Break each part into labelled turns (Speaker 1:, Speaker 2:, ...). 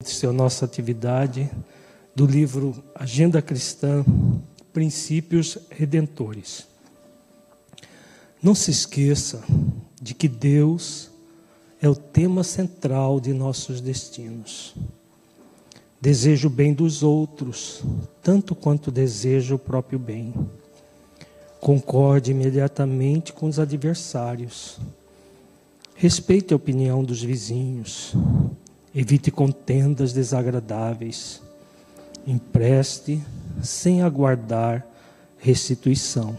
Speaker 1: a nossa atividade do livro Agenda Cristã, Princípios Redentores. Não se esqueça de que Deus é o tema central de nossos destinos. Deseja o bem dos outros, tanto quanto deseja o próprio bem. Concorde imediatamente com os adversários. Respeite a opinião dos vizinhos. Evite contendas desagradáveis. Empreste sem aguardar restituição.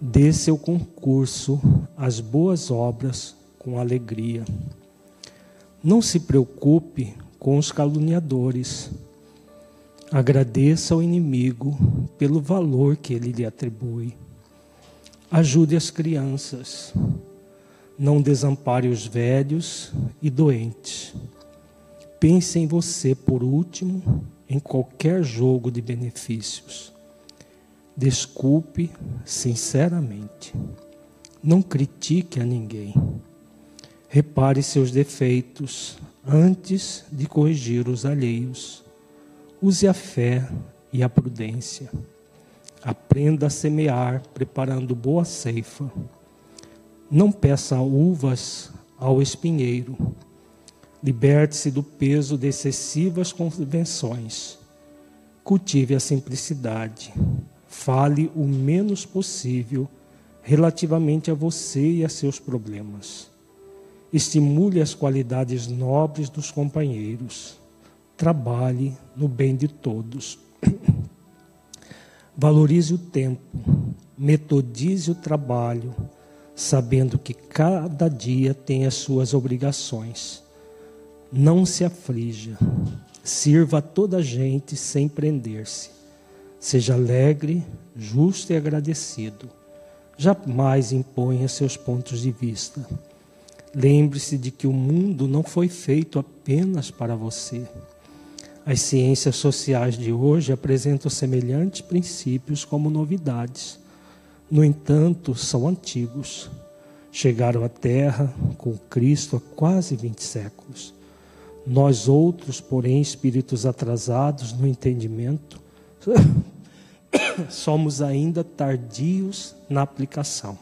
Speaker 1: Dê seu concurso às boas obras com alegria. Não se preocupe com os caluniadores. Agradeça ao inimigo pelo valor que ele lhe atribui. Ajude as crianças. Não desampare os velhos e doentes. Pense em você por último em qualquer jogo de benefícios. Desculpe sinceramente. Não critique a ninguém. Repare seus defeitos antes de corrigir os alheios. Use a fé e a prudência. Aprenda a semear, preparando boa ceifa. Não peça uvas ao espinheiro. Liberte-se do peso de excessivas convenções. Cultive a simplicidade. Fale o menos possível relativamente a você e a seus problemas. Estimule as qualidades nobres dos companheiros. Trabalhe no bem de todos. Valorize o tempo. Metodize o trabalho sabendo que cada dia tem as suas obrigações. Não se aflija, sirva a toda a gente sem prender-se. Seja alegre, justo e agradecido. Jamais imponha seus pontos de vista. Lembre-se de que o mundo não foi feito apenas para você. As ciências sociais de hoje apresentam semelhantes princípios como novidades no entanto, são antigos. Chegaram à Terra com Cristo há quase 20 séculos. Nós outros, porém, espíritos atrasados no entendimento, somos ainda tardios na aplicação.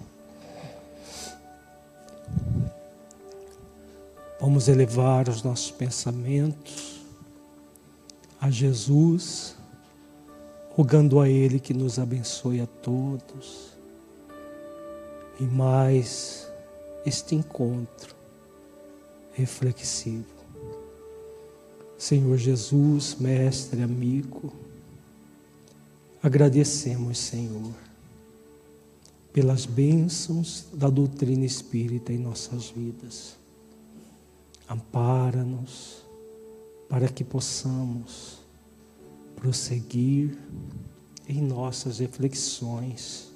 Speaker 1: Vamos elevar os nossos pensamentos a Jesus, rogando a Ele que nos abençoe a todos e mais este encontro reflexivo. Senhor Jesus, mestre, amigo, agradecemos, Senhor, pelas bênçãos da doutrina espírita em nossas vidas. Ampara-nos para que possamos prosseguir em nossas reflexões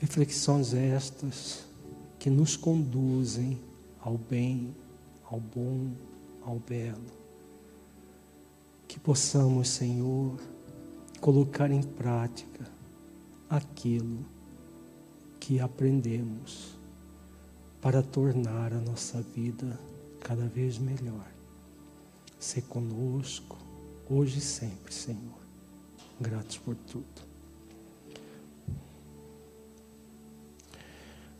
Speaker 1: Reflexões estas que nos conduzem ao bem, ao bom, ao belo. Que possamos, Senhor, colocar em prática aquilo que aprendemos para tornar a nossa vida cada vez melhor. Ser conosco, hoje e sempre, Senhor. Gratos por tudo.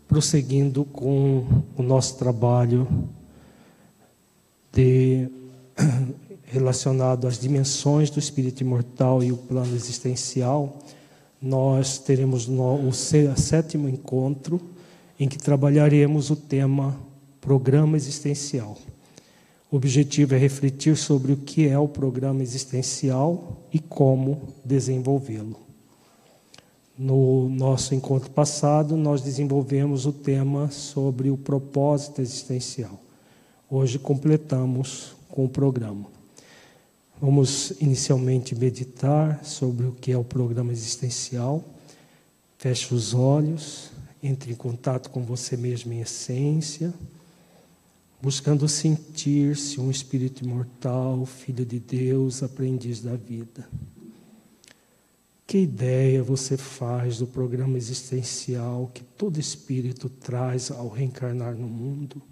Speaker 1: Prosseguindo com o nosso trabalho de relacionado às dimensões do espírito imortal e o plano existencial, nós teremos o sétimo encontro em que trabalharemos o tema programa existencial. O objetivo é refletir sobre o que é o programa existencial e como desenvolvê-lo. No nosso encontro passado, nós desenvolvemos o tema sobre o propósito existencial. Hoje completamos com o programa. Vamos inicialmente meditar sobre o que é o programa existencial. Feche os olhos, entre em contato com você mesmo em essência, buscando sentir-se um espírito imortal, filho de Deus, aprendiz da vida. Que ideia você faz do programa existencial que todo espírito traz ao reencarnar no mundo?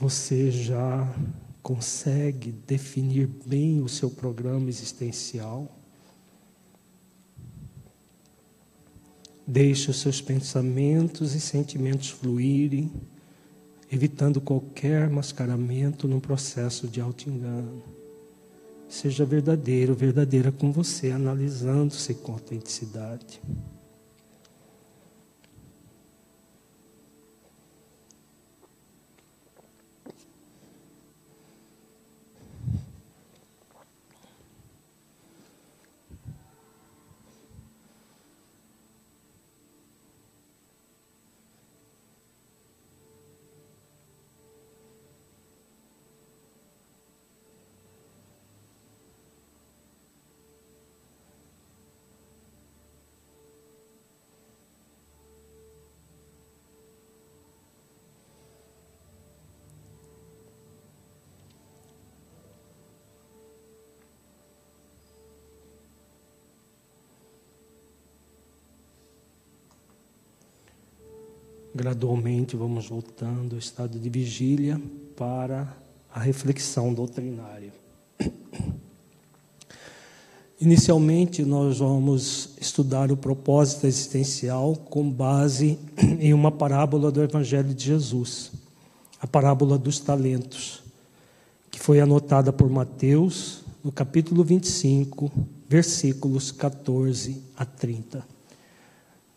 Speaker 1: você já consegue definir bem o seu programa existencial? Deixe os seus pensamentos e sentimentos fluírem, evitando qualquer mascaramento no processo de auto-engano. Seja verdadeiro, verdadeira com você, analisando-se com autenticidade. Gradualmente vamos voltando ao estado de vigília para a reflexão doutrinária. Inicialmente, nós vamos estudar o propósito existencial com base em uma parábola do Evangelho de Jesus, a parábola dos talentos, que foi anotada por Mateus no capítulo 25, versículos 14 a 30.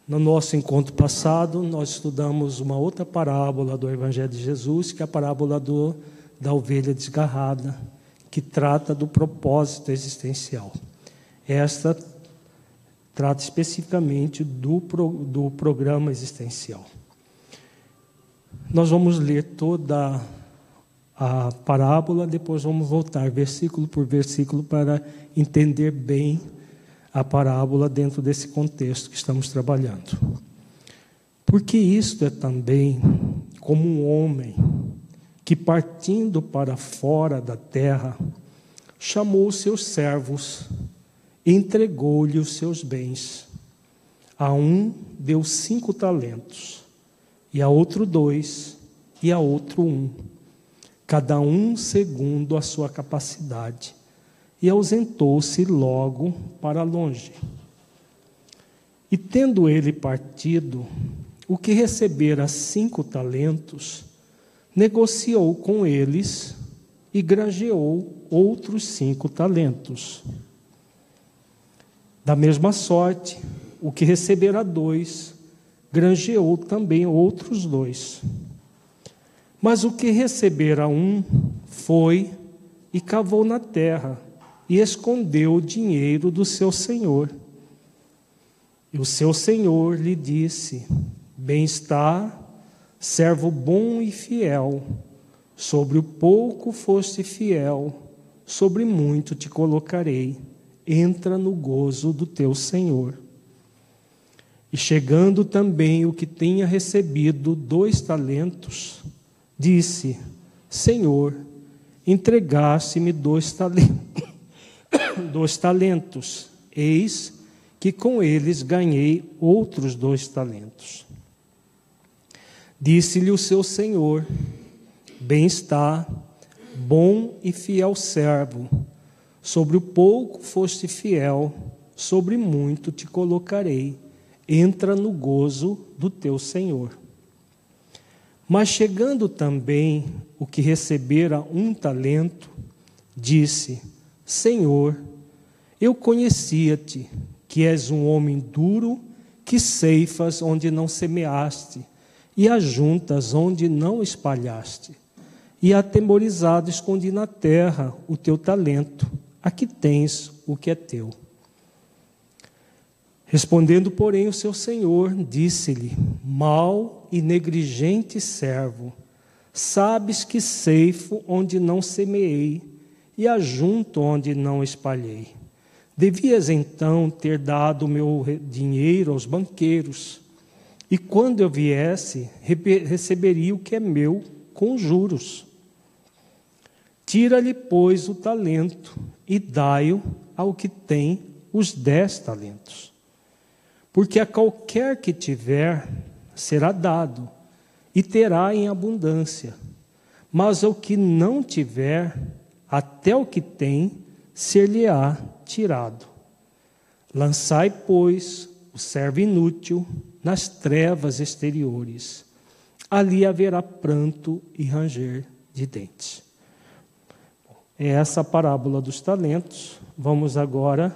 Speaker 1: No nosso encontro passado, nós estudamos uma outra parábola do Evangelho de Jesus, que é a parábola do, da ovelha desgarrada, que trata do propósito existencial. Esta trata especificamente do, do programa existencial. Nós vamos ler toda a parábola, depois vamos voltar versículo por versículo para entender bem a parábola dentro desse contexto que estamos trabalhando. Porque isto é também como um homem que, partindo para fora da terra, chamou os seus servos entregou-lhe os seus bens. A um deu cinco talentos, e a outro dois, e a outro um, cada um segundo a sua capacidade e ausentou-se logo para longe. E tendo ele partido, o que recebera cinco talentos, negociou com eles e granjeou outros cinco talentos. Da mesma sorte, o que recebera dois, granjeou também outros dois. Mas o que recebera um, foi e cavou na terra e escondeu o dinheiro do seu senhor. E o seu senhor lhe disse: Bem está, servo bom e fiel. Sobre o pouco foste fiel, sobre muito te colocarei. Entra no gozo do teu senhor. E chegando também o que tinha recebido dois talentos, disse: Senhor, entregaste-me dois talentos dos talentos. Eis que com eles ganhei outros dois talentos. Disse-lhe o seu senhor: Bem está, bom e fiel servo. Sobre o pouco foste fiel, sobre muito te colocarei. Entra no gozo do teu senhor. Mas chegando também o que recebera um talento, disse: Senhor, eu conhecia-te, que és um homem duro, que ceifas onde não semeaste, e ajuntas onde não espalhaste. E atemorizado escondi na terra o teu talento, aqui tens o que é teu. Respondendo, porém, o seu senhor, disse-lhe: Mal e negligente servo, sabes que ceifo onde não semeei e ajunto onde não espalhei. Devias então ter dado meu dinheiro aos banqueiros, e quando eu viesse, receberia o que é meu com juros. Tira-lhe, pois, o talento e dai-o ao que tem os dez talentos. Porque a qualquer que tiver, será dado, e terá em abundância mas o que não tiver, até o que tem, ser-lhe-á tirado. Lançai, pois, o servo inútil nas trevas exteriores. Ali haverá pranto e ranger de dentes. É essa a parábola dos talentos. Vamos agora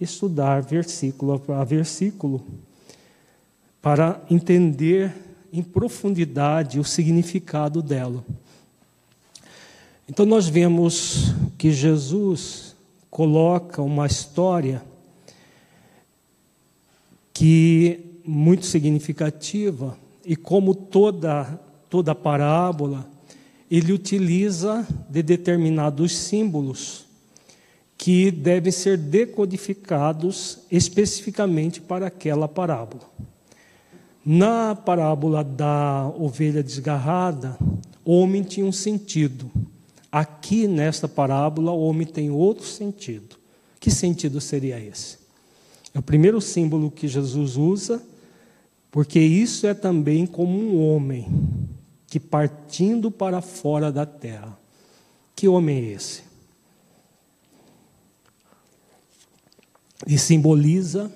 Speaker 1: estudar versículo a versículo para entender em profundidade o significado dela. Então, nós vemos que Jesus coloca uma história que muito significativa e como toda toda parábola ele utiliza de determinados símbolos que devem ser decodificados especificamente para aquela parábola. Na parábola da ovelha desgarrada, o homem tinha um sentido. Aqui nesta parábola, o homem tem outro sentido. Que sentido seria esse? É o primeiro símbolo que Jesus usa, porque isso é também como um homem que partindo para fora da terra. Que homem é esse? E simboliza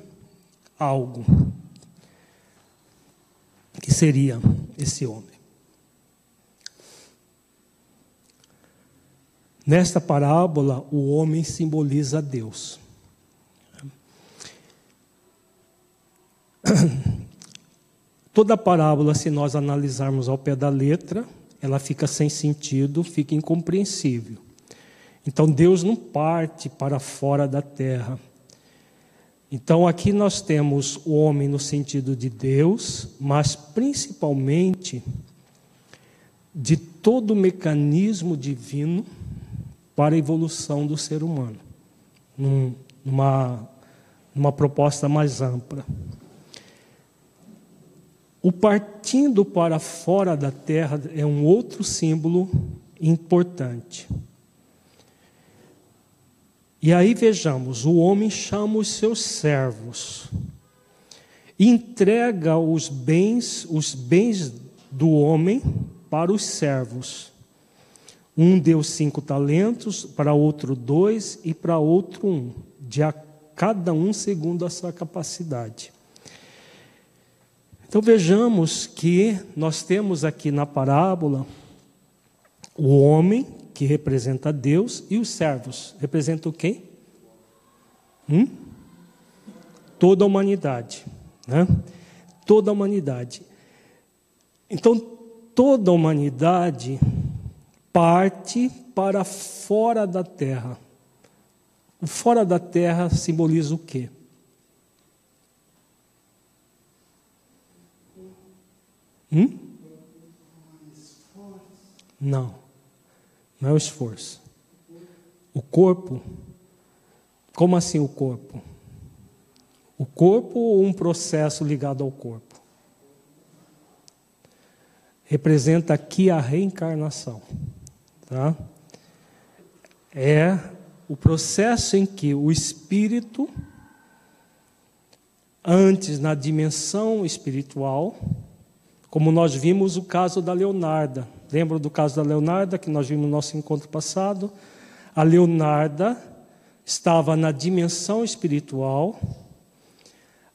Speaker 1: algo. Que seria esse homem? Nesta parábola, o homem simboliza Deus. Toda parábola, se nós analisarmos ao pé da letra, ela fica sem sentido, fica incompreensível. Então Deus não parte para fora da terra. Então aqui nós temos o homem no sentido de Deus, mas principalmente de todo o mecanismo divino para a evolução do ser humano, numa, numa proposta mais ampla. O partindo para fora da terra é um outro símbolo importante. E aí vejamos: o homem chama os seus servos, entrega os bens, os bens do homem para os servos. Um deu cinco talentos, para outro dois e para outro um, de a cada um segundo a sua capacidade. Então vejamos que nós temos aqui na parábola o homem, que representa Deus, e os servos, representam quem? Hum? Toda a humanidade. Né? Toda a humanidade. Então, toda a humanidade parte para fora da terra. O fora da terra simboliza o quê? Hum? Não, não é o esforço. O corpo, como assim o corpo? O corpo ou um processo ligado ao corpo? Representa aqui a reencarnação. Tá? É o processo em que o espírito, antes na dimensão espiritual, como nós vimos o caso da Leonarda. Lembra do caso da Leonarda que nós vimos no nosso encontro passado? A Leonarda estava na dimensão espiritual.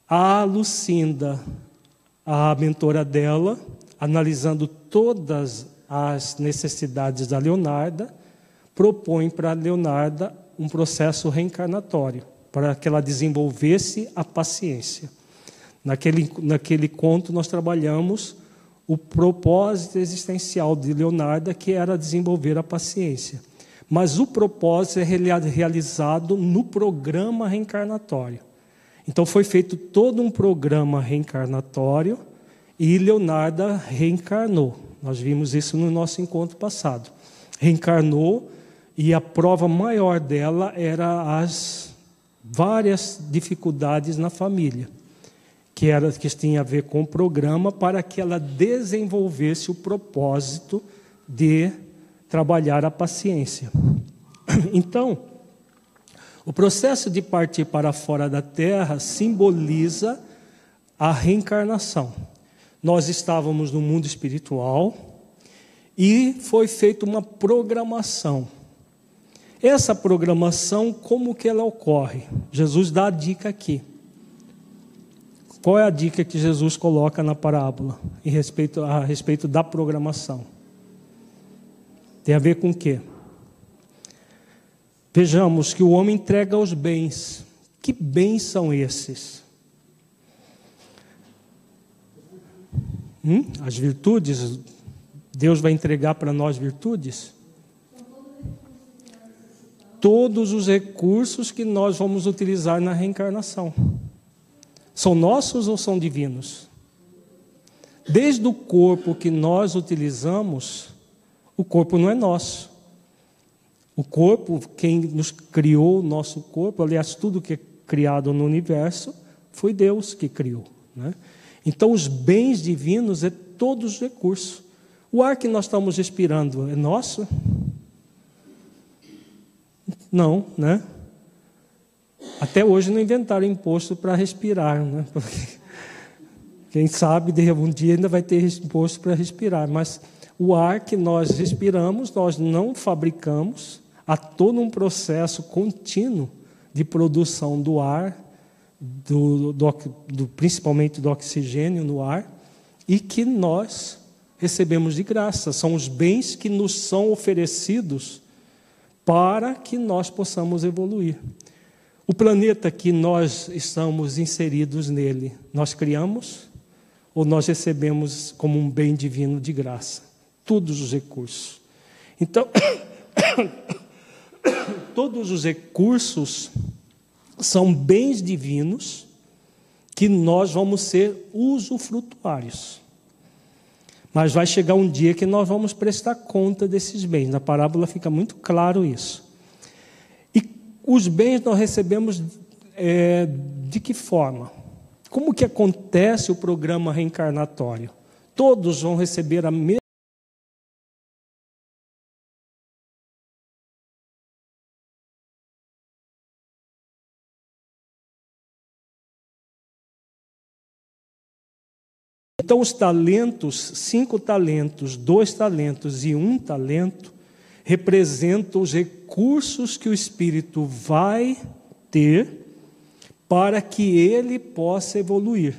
Speaker 1: A Lucinda, a mentora dela, analisando todas as necessidades da Leonarda, propõe para a Leonarda um processo reencarnatório, para que ela desenvolvesse a paciência. Naquele, naquele conto, nós trabalhamos o propósito existencial de Leonardo, que era desenvolver a paciência. Mas o propósito é realizado no programa reencarnatório. Então foi feito todo um programa reencarnatório e Leonardo reencarnou. Nós vimos isso no nosso encontro passado. Reencarnou e a prova maior dela era as várias dificuldades na família que era que tinha a ver com o programa para que ela desenvolvesse o propósito de trabalhar a paciência. Então, o processo de partir para fora da terra simboliza a reencarnação. Nós estávamos no mundo espiritual e foi feita uma programação. Essa programação, como que ela ocorre? Jesus dá a dica aqui. Qual é a dica que Jesus coloca na parábola em respeito, a respeito da programação? Tem a ver com o quê? Vejamos que o homem entrega os bens. Que bens são esses? Hum? As virtudes, Deus vai entregar para nós virtudes? Todos os recursos que nós vamos utilizar na reencarnação. São nossos ou são divinos? Desde o corpo que nós utilizamos, o corpo não é nosso. O corpo, quem nos criou o nosso corpo, aliás, tudo que é criado no universo, foi Deus que criou. Né? Então, os bens divinos é todos os recursos. O ar que nós estamos respirando é nosso? Não, né? Até hoje não inventaram imposto para respirar, né? Porque quem sabe de um dia ainda vai ter imposto para respirar, mas o ar que nós respiramos, nós não fabricamos, há todo um processo contínuo de produção do ar, do, do, do, principalmente do oxigênio no ar, e que nós recebemos de graça. São os bens que nos são oferecidos para que nós possamos evoluir. O planeta que nós estamos inseridos nele, nós criamos ou nós recebemos como um bem divino de graça? Todos os recursos. Então, todos os recursos são bens divinos que nós vamos ser usufrutuários. Mas vai chegar um dia que nós vamos prestar conta desses bens. Na parábola fica muito claro isso. E os bens nós recebemos é, de que forma? Como que acontece o programa reencarnatório? Todos vão receber a mesma Então, os talentos, cinco talentos, dois talentos e um talento, representam os recursos que o Espírito vai ter para que ele possa evoluir,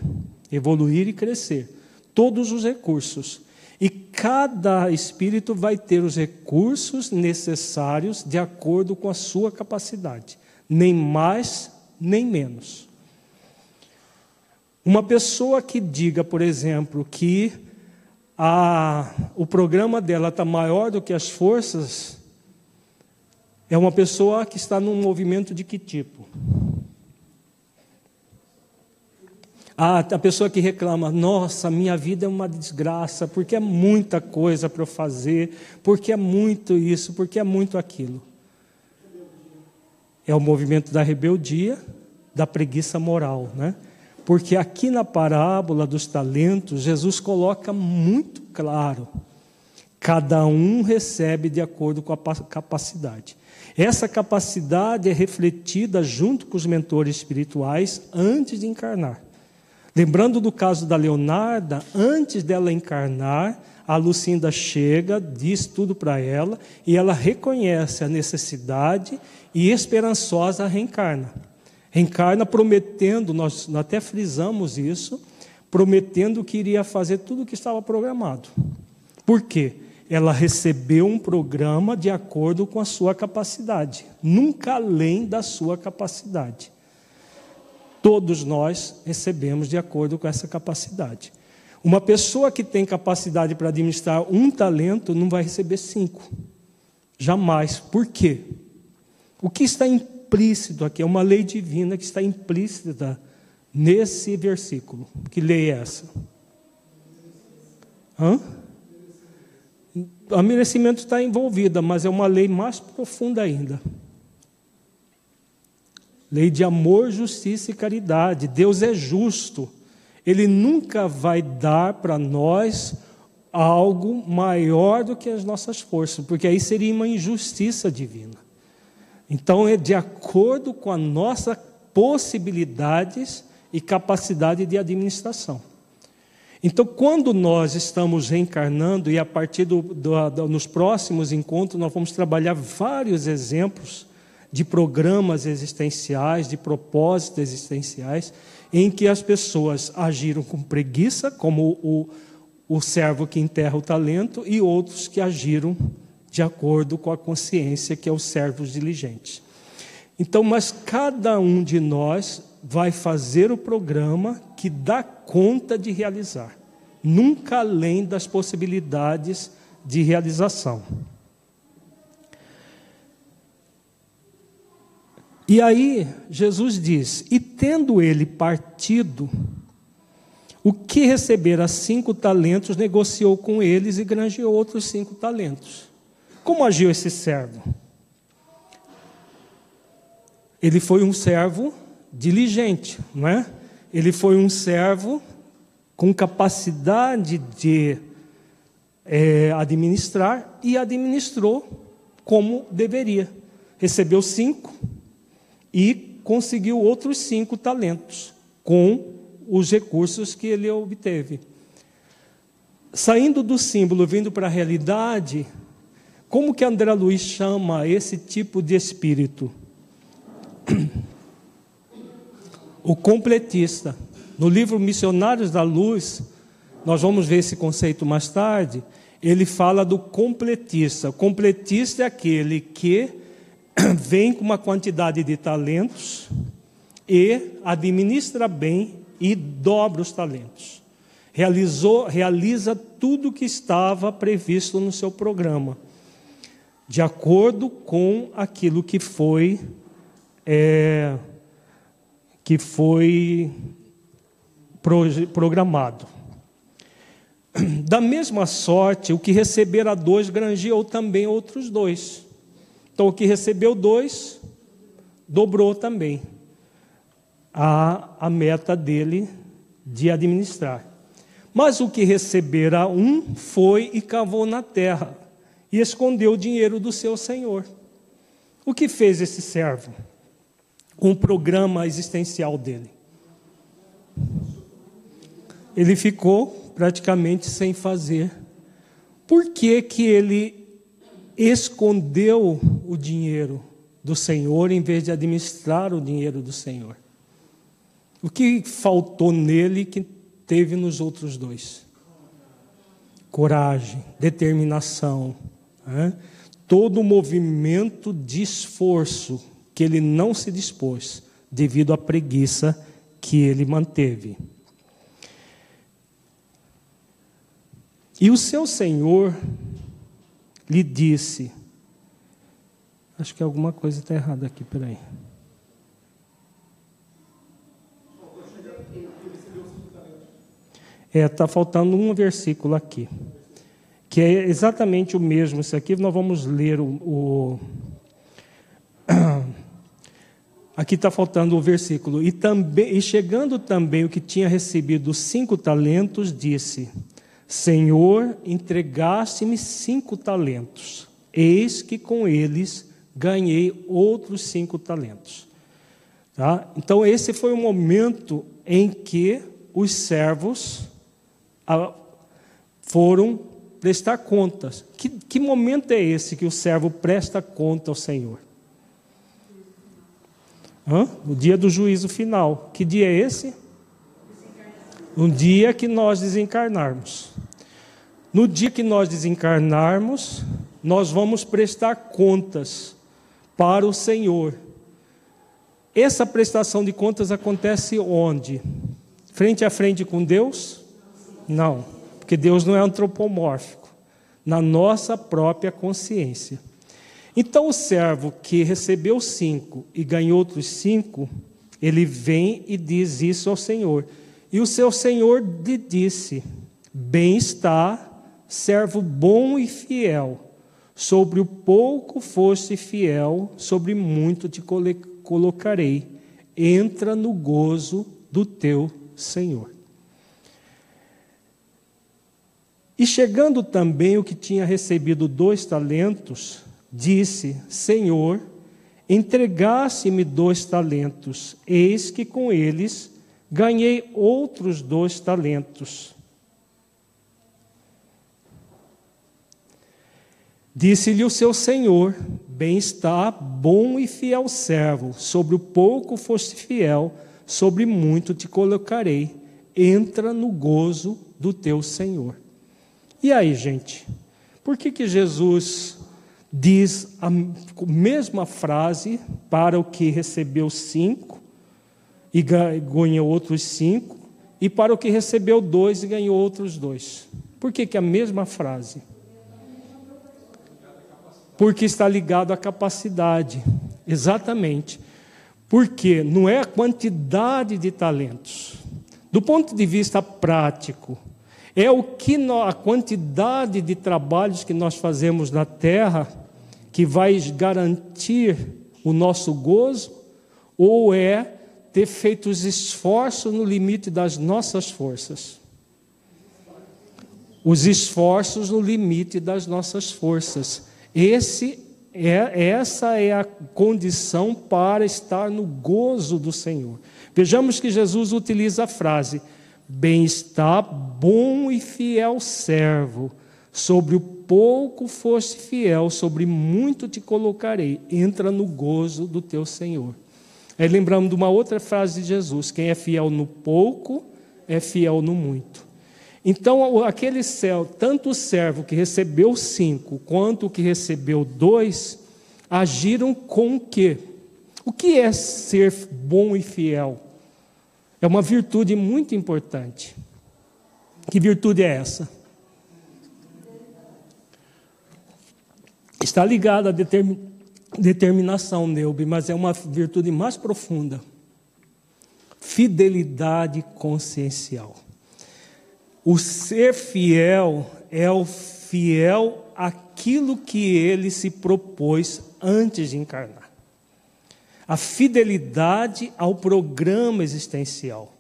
Speaker 1: evoluir e crescer. Todos os recursos. E cada espírito vai ter os recursos necessários de acordo com a sua capacidade, nem mais nem menos. Uma pessoa que diga, por exemplo, que a, o programa dela está maior do que as forças, é uma pessoa que está num movimento de que tipo? A, a pessoa que reclama, nossa, minha vida é uma desgraça, porque é muita coisa para eu fazer, porque é muito isso, porque é muito aquilo. É o movimento da rebeldia, da preguiça moral, né? Porque aqui na parábola dos talentos, Jesus coloca muito claro: cada um recebe de acordo com a capacidade. Essa capacidade é refletida junto com os mentores espirituais antes de encarnar. Lembrando do caso da Leonarda, antes dela encarnar, a Lucinda chega, diz tudo para ela e ela reconhece a necessidade e esperançosa reencarna. Reencarna prometendo, nós até frisamos isso, prometendo que iria fazer tudo o que estava programado. Por quê? Ela recebeu um programa de acordo com a sua capacidade, nunca além da sua capacidade. Todos nós recebemos de acordo com essa capacidade. Uma pessoa que tem capacidade para administrar um talento não vai receber cinco. Jamais. Por quê? O que está em implícito aqui, é uma lei divina que está implícita nesse versículo. Que lei é essa? Hã? O merecimento está envolvida, mas é uma lei mais profunda ainda. Lei de amor, justiça e caridade. Deus é justo. Ele nunca vai dar para nós algo maior do que as nossas forças, porque aí seria uma injustiça divina. Então é de acordo com as nossas possibilidades e capacidade de administração. Então, quando nós estamos reencarnando, e a partir do, do, do, nos próximos encontros, nós vamos trabalhar vários exemplos de programas existenciais, de propósitos existenciais, em que as pessoas agiram com preguiça, como o, o servo que enterra o talento, e outros que agiram de acordo com a consciência, que é o servo diligente. Então, mas cada um de nós vai fazer o programa que dá conta de realizar, nunca além das possibilidades de realização. E aí Jesus diz: E tendo ele partido, o que recebera cinco talentos, negociou com eles e granjeou outros cinco talentos. Como agiu esse servo? Ele foi um servo diligente, não é? Ele foi um servo com capacidade de é, administrar e administrou como deveria. Recebeu cinco e conseguiu outros cinco talentos com os recursos que ele obteve. Saindo do símbolo, vindo para a realidade, como que André Luiz chama esse tipo de espírito? O completista. No livro Missionários da Luz, nós vamos ver esse conceito mais tarde. Ele fala do completista. O completista é aquele que vem com uma quantidade de talentos e administra bem e dobra os talentos. Realizou, realiza tudo o que estava previsto no seu programa, de acordo com aquilo que foi é, que foi programado. Da mesma sorte, o que recebera dois granjeou também outros dois. Então, o que recebeu dois, dobrou também a, a meta dele de administrar. Mas o que recebera um foi e cavou na terra e escondeu o dinheiro do seu senhor. O que fez esse servo? com o programa existencial dele. Ele ficou praticamente sem fazer. Por que, que ele escondeu o dinheiro do Senhor em vez de administrar o dinheiro do Senhor? O que faltou nele que teve nos outros dois? Coragem, determinação, né? todo o movimento de esforço que ele não se dispôs devido à preguiça que ele manteve. E o seu senhor lhe disse: Acho que alguma coisa está errada aqui, peraí. É, está faltando um versículo aqui, que é exatamente o mesmo. Isso aqui nós vamos ler o, o Aqui está faltando o versículo. E, também, e chegando também o que tinha recebido cinco talentos, disse: Senhor, entregaste-me cinco talentos. Eis que com eles ganhei outros cinco talentos. Tá? Então, esse foi o momento em que os servos ah, foram prestar contas. Que, que momento é esse que o servo presta conta ao Senhor? Hã? O dia do juízo final. Que dia é esse? Um dia que nós desencarnarmos. No dia que nós desencarnarmos, nós vamos prestar contas para o Senhor. Essa prestação de contas acontece onde? Frente a frente com Deus? Não, porque Deus não é antropomórfico. Na nossa própria consciência. Então o servo que recebeu cinco e ganhou outros cinco, ele vem e diz isso ao Senhor. E o seu Senhor lhe disse: Bem está, servo bom e fiel. Sobre o pouco foste fiel, sobre muito te colocarei. Entra no gozo do teu Senhor. E chegando também o que tinha recebido dois talentos, disse: Senhor, entregasse-me dois talentos, eis que com eles ganhei outros dois talentos. Disse-lhe o seu senhor: Bem está, bom e fiel servo, sobre o pouco foste fiel, sobre muito te colocarei. Entra no gozo do teu senhor. E aí, gente? Por que, que Jesus diz a mesma frase para o que recebeu cinco e ganhou outros cinco, e para o que recebeu dois e ganhou outros dois? Por que, que é a mesma frase? Porque está ligado à capacidade, exatamente. Porque não é a quantidade de talentos. Do ponto de vista prático, é o que a quantidade de trabalhos que nós fazemos na terra que vai garantir o nosso gozo, ou é ter feito os esforços no limite das nossas forças? Os esforços no limite das nossas forças. Esse é, essa é a condição para estar no gozo do Senhor. Vejamos que Jesus utiliza a frase: Bem-está, bom e fiel servo. Sobre o pouco foste fiel, sobre muito te colocarei. Entra no gozo do teu Senhor. Aí lembramos de uma outra frase de Jesus: Quem é fiel no pouco, é fiel no muito. Então, aquele céu, tanto o servo que recebeu cinco, quanto o que recebeu dois, agiram com o quê? O que é ser bom e fiel? É uma virtude muito importante. Que virtude é essa? Está ligada à determin... determinação, Neubi, mas é uma virtude mais profunda. Fidelidade consciencial. O ser fiel é o fiel àquilo que ele se propôs antes de encarnar. A fidelidade ao programa existencial.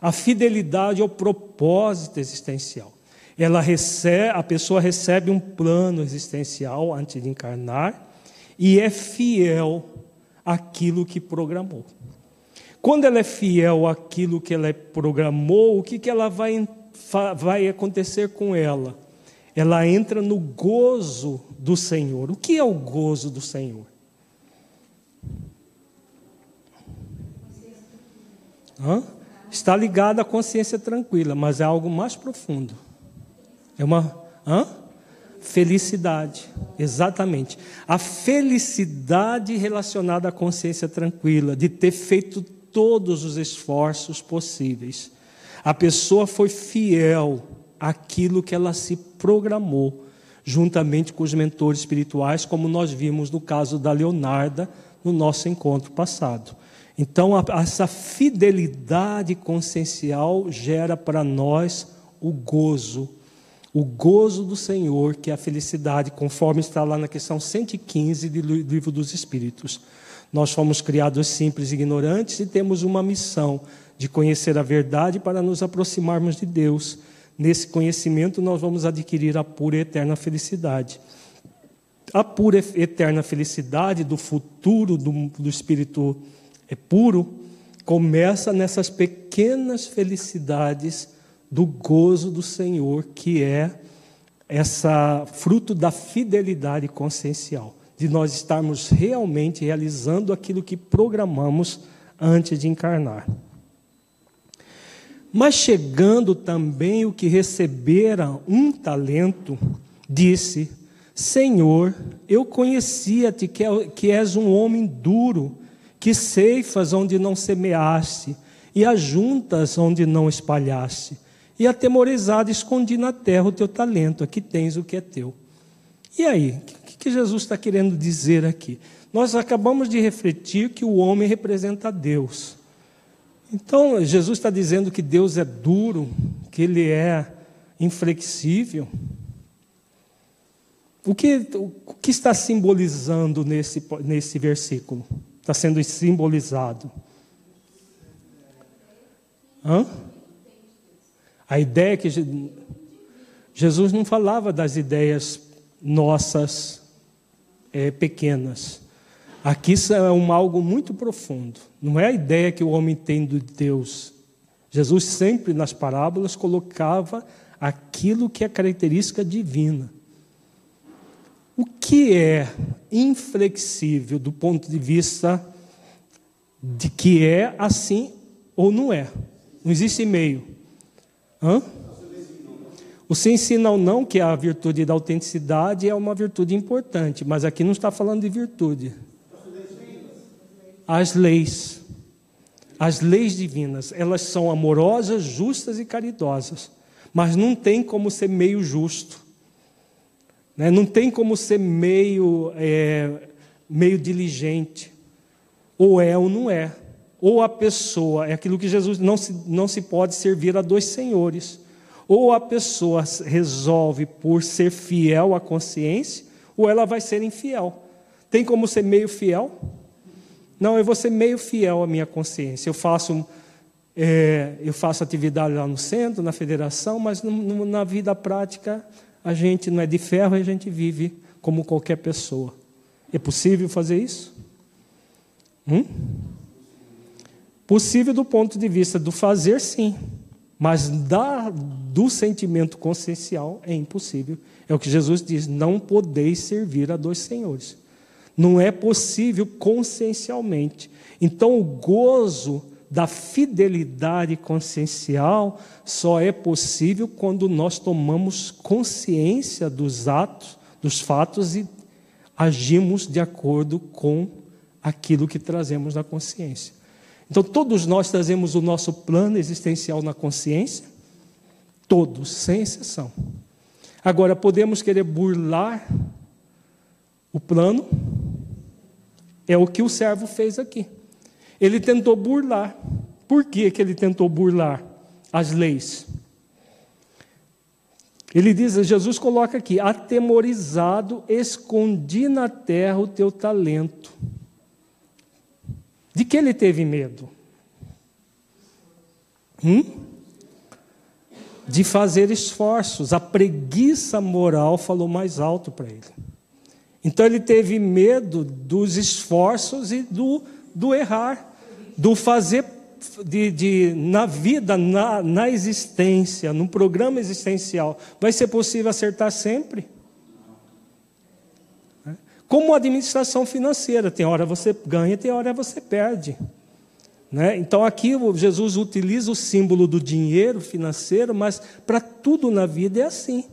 Speaker 1: A fidelidade ao propósito existencial. Ela recebe, a pessoa recebe um plano existencial antes de encarnar e é fiel àquilo que programou. Quando ela é fiel àquilo que ela programou, o que, que ela vai vai acontecer com ela? Ela entra no gozo do Senhor. O que é o gozo do Senhor? Hã? Está ligado à consciência tranquila, mas é algo mais profundo. É uma hã? felicidade, exatamente. A felicidade relacionada à consciência tranquila, de ter feito todos os esforços possíveis a pessoa foi fiel àquilo que ela se programou, juntamente com os mentores espirituais, como nós vimos no caso da Leonarda no nosso encontro passado. Então, essa fidelidade consciencial gera para nós o gozo, o gozo do Senhor, que é a felicidade, conforme está lá na questão 115 do Livro dos Espíritos. Nós fomos criados simples e ignorantes e temos uma missão de conhecer a verdade para nos aproximarmos de Deus. Nesse conhecimento, nós vamos adquirir a pura e eterna felicidade. A pura e eterna felicidade do futuro do, do Espírito é puro começa nessas pequenas felicidades do gozo do Senhor, que é essa fruto da fidelidade consciencial, de nós estarmos realmente realizando aquilo que programamos antes de encarnar. Mas chegando também o que recebera um talento, disse: Senhor, eu conhecia-te é que és um homem duro, que ceifas onde não semeaste, e ajuntas onde não espalhaste. E atemorizado escondi na terra o teu talento, aqui tens o que é teu. E aí, o que Jesus está querendo dizer aqui? Nós acabamos de refletir que o homem representa Deus. Então, Jesus está dizendo que Deus é duro, que Ele é inflexível. O que, o que está simbolizando nesse, nesse versículo? Está sendo simbolizado. Hã? A ideia que Jesus não falava das ideias nossas é, pequenas. Aqui é um algo muito profundo. Não é a ideia que o homem tem de Deus. Jesus sempre nas parábolas colocava aquilo que é característica divina. O que é inflexível do ponto de vista de que é assim ou não é. Não existe meio. Hã? O sim, sim, não, não, que é a virtude da autenticidade, é uma virtude importante, mas aqui não está falando de virtude. As leis. As leis divinas, elas são amorosas, justas e caridosas, mas não tem como ser meio justo. Né? Não tem como ser meio, é, meio diligente. Ou é ou não é. Ou a pessoa, é aquilo que Jesus não se, não se pode servir a dois senhores. Ou a pessoa resolve por ser fiel à consciência, ou ela vai ser infiel. Tem como ser meio fiel? Não, eu vou ser meio fiel à minha consciência. Eu faço, é, eu faço atividade lá no centro, na federação, mas no, no, na vida prática a gente não é de ferro e a gente vive como qualquer pessoa. É possível fazer isso? Hum? Possível do ponto de vista do fazer, sim. Mas da, do sentimento consciencial é impossível. É o que Jesus diz: não podeis servir a dois senhores. Não é possível consciencialmente. Então, o gozo da fidelidade consciencial só é possível quando nós tomamos consciência dos atos, dos fatos e agimos de acordo com aquilo que trazemos na consciência. Então, todos nós trazemos o nosso plano existencial na consciência, todos, sem exceção. Agora, podemos querer burlar o plano, é o que o servo fez aqui. Ele tentou burlar. Por que, que ele tentou burlar as leis? Ele diz, Jesus coloca aqui: atemorizado, escondi na terra o teu talento. De que ele teve medo? Hum? De fazer esforços. A preguiça moral falou mais alto para ele. Então ele teve medo dos esforços e do do errar, do fazer de, de, na vida, na, na existência, no programa existencial. Vai ser possível acertar sempre? Como administração financeira, tem hora você ganha, tem hora você perde. Né? Então aqui Jesus utiliza o símbolo do dinheiro financeiro, mas para tudo na vida é assim.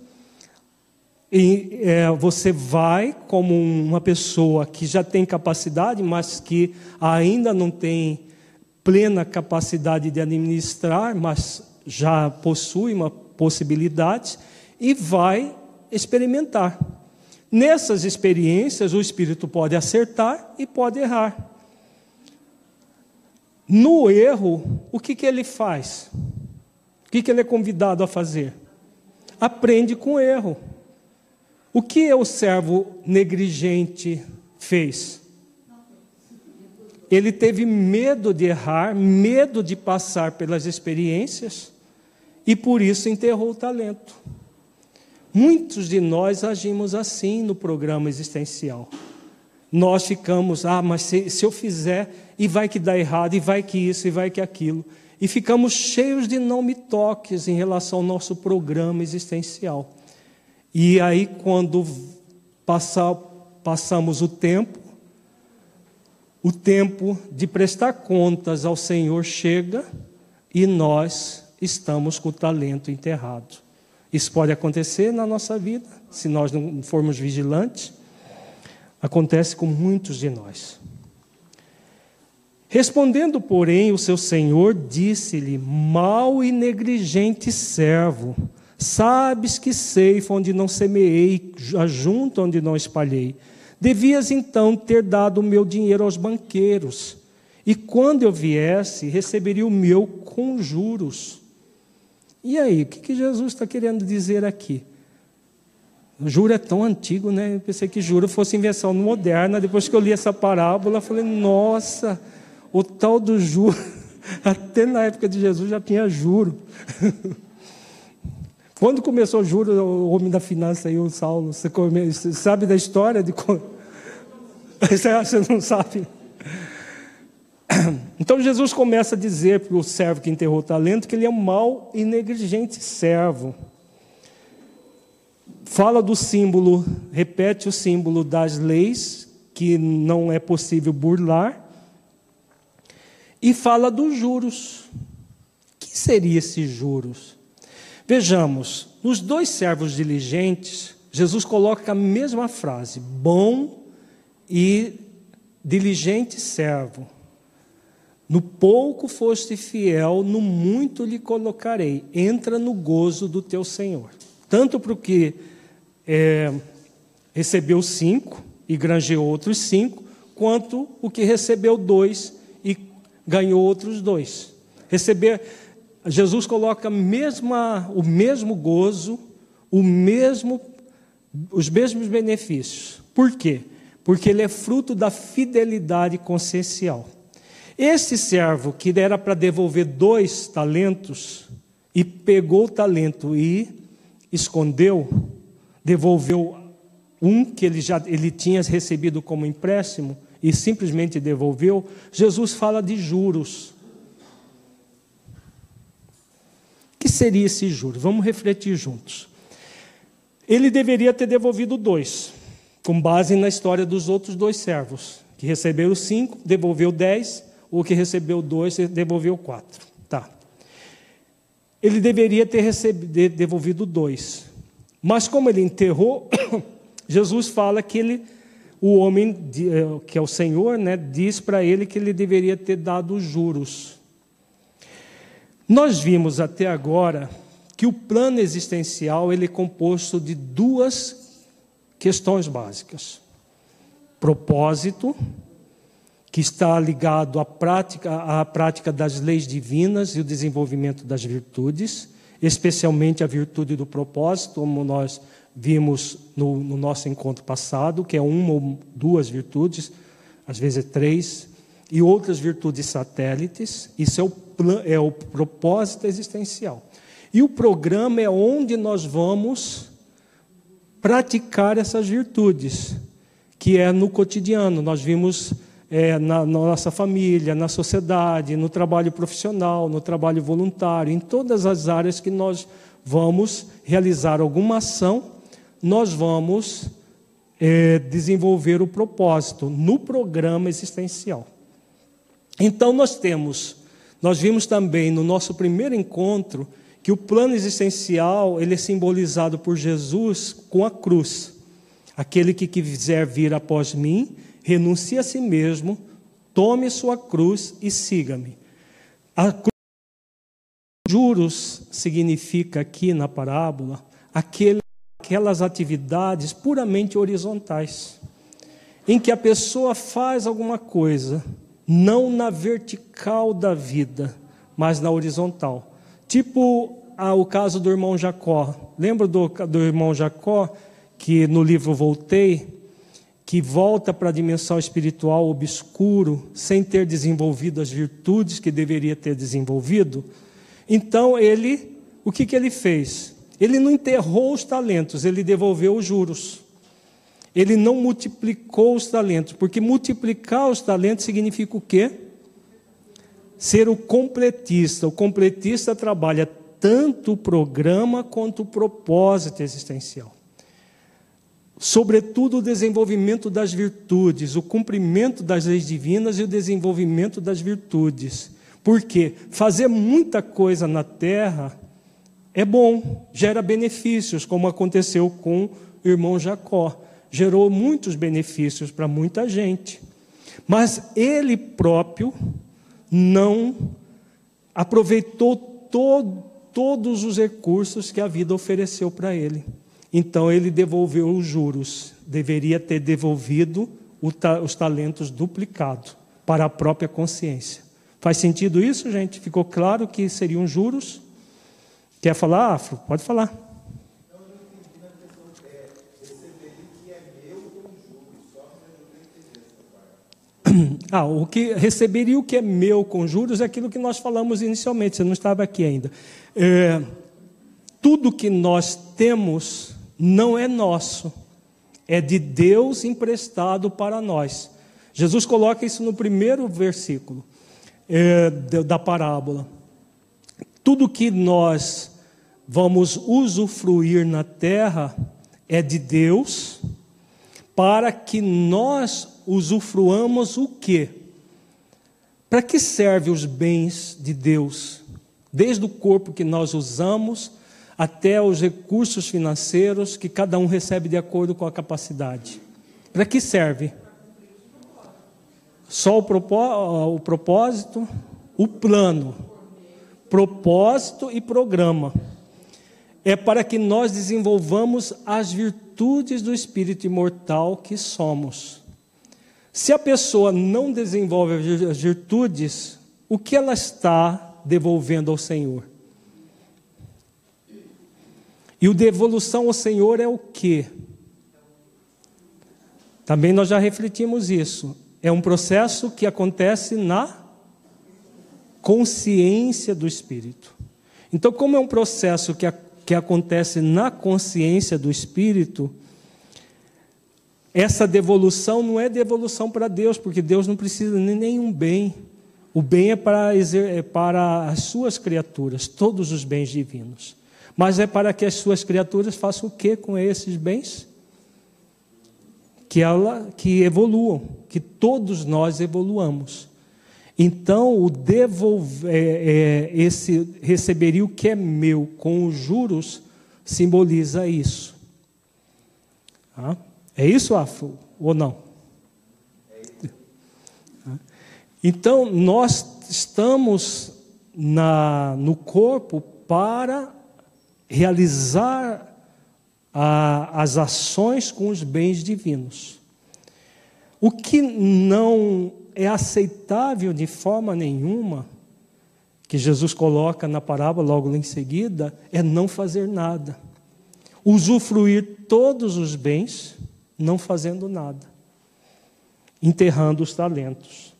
Speaker 1: E é, você vai como uma pessoa que já tem capacidade, mas que ainda não tem plena capacidade de administrar, mas já possui uma possibilidade, e vai experimentar. Nessas experiências, o espírito pode acertar e pode errar. No erro, o que, que ele faz? O que, que ele é convidado a fazer? Aprende com o erro. O que o servo negligente fez? Ele teve medo de errar, medo de passar pelas experiências e por isso enterrou o talento. Muitos de nós agimos assim no programa existencial. Nós ficamos, ah, mas se, se eu fizer, e vai que dá errado, e vai que isso, e vai que aquilo. E ficamos cheios de não me toques em relação ao nosso programa existencial. E aí, quando passar, passamos o tempo, o tempo de prestar contas ao Senhor chega e nós estamos com o talento enterrado. Isso pode acontecer na nossa vida, se nós não formos vigilantes. Acontece com muitos de nós. Respondendo, porém, o seu senhor disse-lhe: Mal e negligente servo, Sabes que ceifa onde não semeei, ajunto onde não espalhei. Devias então ter dado o meu dinheiro aos banqueiros, e quando eu viesse, receberia o meu com juros. E aí, o que, Jesus está querendo dizer aqui? O juro é tão antigo, né? Eu pensei que juro fosse invenção moderna. Depois que eu li essa parábola, falei, nossa, o tal do juro, até na época de Jesus já tinha juro. Quando começou, juro, o homem da finança aí, o Saulo, você, come, você sabe da história de. Você não sabe? Então Jesus começa a dizer para o servo que enterrou o talento que ele é um mau e negligente servo. Fala do símbolo, repete o símbolo das leis, que não é possível burlar. E fala dos juros. O que seria esses juros? Vejamos, nos dois servos diligentes, Jesus coloca a mesma frase: bom e diligente servo. No pouco foste fiel, no muito lhe colocarei. Entra no gozo do teu Senhor. Tanto para o que é, recebeu cinco e granjeou outros cinco, quanto o que recebeu dois e ganhou outros dois. Receber, Jesus coloca mesma, o mesmo gozo, o mesmo, os mesmos benefícios. Por quê? Porque ele é fruto da fidelidade consciencial. Esse servo que era para devolver dois talentos e pegou o talento e escondeu, devolveu um que ele já ele tinha recebido como empréstimo e simplesmente devolveu, Jesus fala de juros. O que seria esse juros? Vamos refletir juntos. Ele deveria ter devolvido dois, com base na história dos outros dois servos, que receberam cinco, devolveu dez, o que recebeu dois devolveu quatro. Tá. Ele deveria ter recebido, devolvido dois. Mas como ele enterrou, Jesus fala que ele, o homem eh, que é o Senhor, né, diz para ele que ele deveria ter dado juros. Nós vimos até agora que o plano existencial ele é composto de duas questões básicas: propósito que está ligado à prática, à prática das leis divinas e o desenvolvimento das virtudes, especialmente a virtude do propósito, como nós vimos no, no nosso encontro passado, que é uma ou duas virtudes, às vezes é três, e outras virtudes satélites. Isso é o, é o propósito existencial. E o programa é onde nós vamos praticar essas virtudes, que é no cotidiano. Nós vimos é, na, na, nossa família, na sociedade, no trabalho profissional, no trabalho voluntário, em todas as áreas que nós vamos realizar alguma ação, nós vamos é, desenvolver o propósito no programa existencial. Então nós temos, nós vimos também no nosso primeiro encontro que o plano existencial ele é simbolizado por Jesus com a cruz. Aquele que quiser vir após mim, renuncie a si mesmo, tome sua cruz e siga-me. A cruz juros significa aqui na parábola aquele, aquelas atividades puramente horizontais, em que a pessoa faz alguma coisa, não na vertical da vida, mas na horizontal. Tipo ah, o caso do irmão Jacó. Lembra do, do irmão Jacó, que no livro Voltei, que volta para a dimensão espiritual obscuro, sem ter desenvolvido as virtudes que deveria ter desenvolvido, então ele, o que, que ele fez? Ele não enterrou os talentos, ele devolveu os juros. Ele não multiplicou os talentos, porque multiplicar os talentos significa o quê? Ser o completista. O completista trabalha tanto o programa quanto o propósito existencial sobretudo o desenvolvimento das virtudes, o cumprimento das leis divinas e o desenvolvimento das virtudes. Porque fazer muita coisa na terra é bom, gera benefícios, como aconteceu com o irmão Jacó. Gerou muitos benefícios para muita gente. Mas ele próprio não aproveitou todo, todos os recursos que a vida ofereceu para ele. Então ele devolveu os juros, deveria ter devolvido os talentos duplicados para a própria consciência. Faz sentido isso, gente? Ficou claro que seriam juros? Quer falar, Afro? Pode falar. Ah, o que receberia o que é meu com juros é aquilo que nós falamos inicialmente, você não estava aqui ainda. É, tudo que nós temos não é nosso, é de Deus emprestado para nós. Jesus coloca isso no primeiro versículo é, da parábola. Tudo que nós vamos usufruir na terra é de Deus, para que nós usufruamos o quê? Para que serve os bens de Deus? Desde o corpo que nós usamos até os recursos financeiros que cada um recebe de acordo com a capacidade. Para que serve? Só o, propó o propósito, o plano, propósito e programa. É para que nós desenvolvamos as virtudes do espírito imortal que somos. Se a pessoa não desenvolve as virtudes, o que ela está devolvendo ao Senhor? E o devolução ao Senhor é o quê? Também nós já refletimos isso. É um processo que acontece na consciência do Espírito. Então, como é um processo que, a, que acontece na consciência do Espírito, essa devolução não é devolução para Deus, porque Deus não precisa de nenhum bem. O bem é para, é para as suas criaturas, todos os bens divinos. Mas é para que as suas criaturas façam o que com esses bens? Que, ela, que evoluam, que todos nós evoluamos. Então, o devolver, é, é, esse receberia o que é meu com os juros simboliza isso. Ah? É isso, Afro, ou não? Então, nós estamos na, no corpo para realizar a, as ações com os bens divinos. O que não é aceitável de forma nenhuma, que Jesus coloca na parábola logo em seguida, é não fazer nada. Usufruir todos os bens não fazendo nada, enterrando os talentos.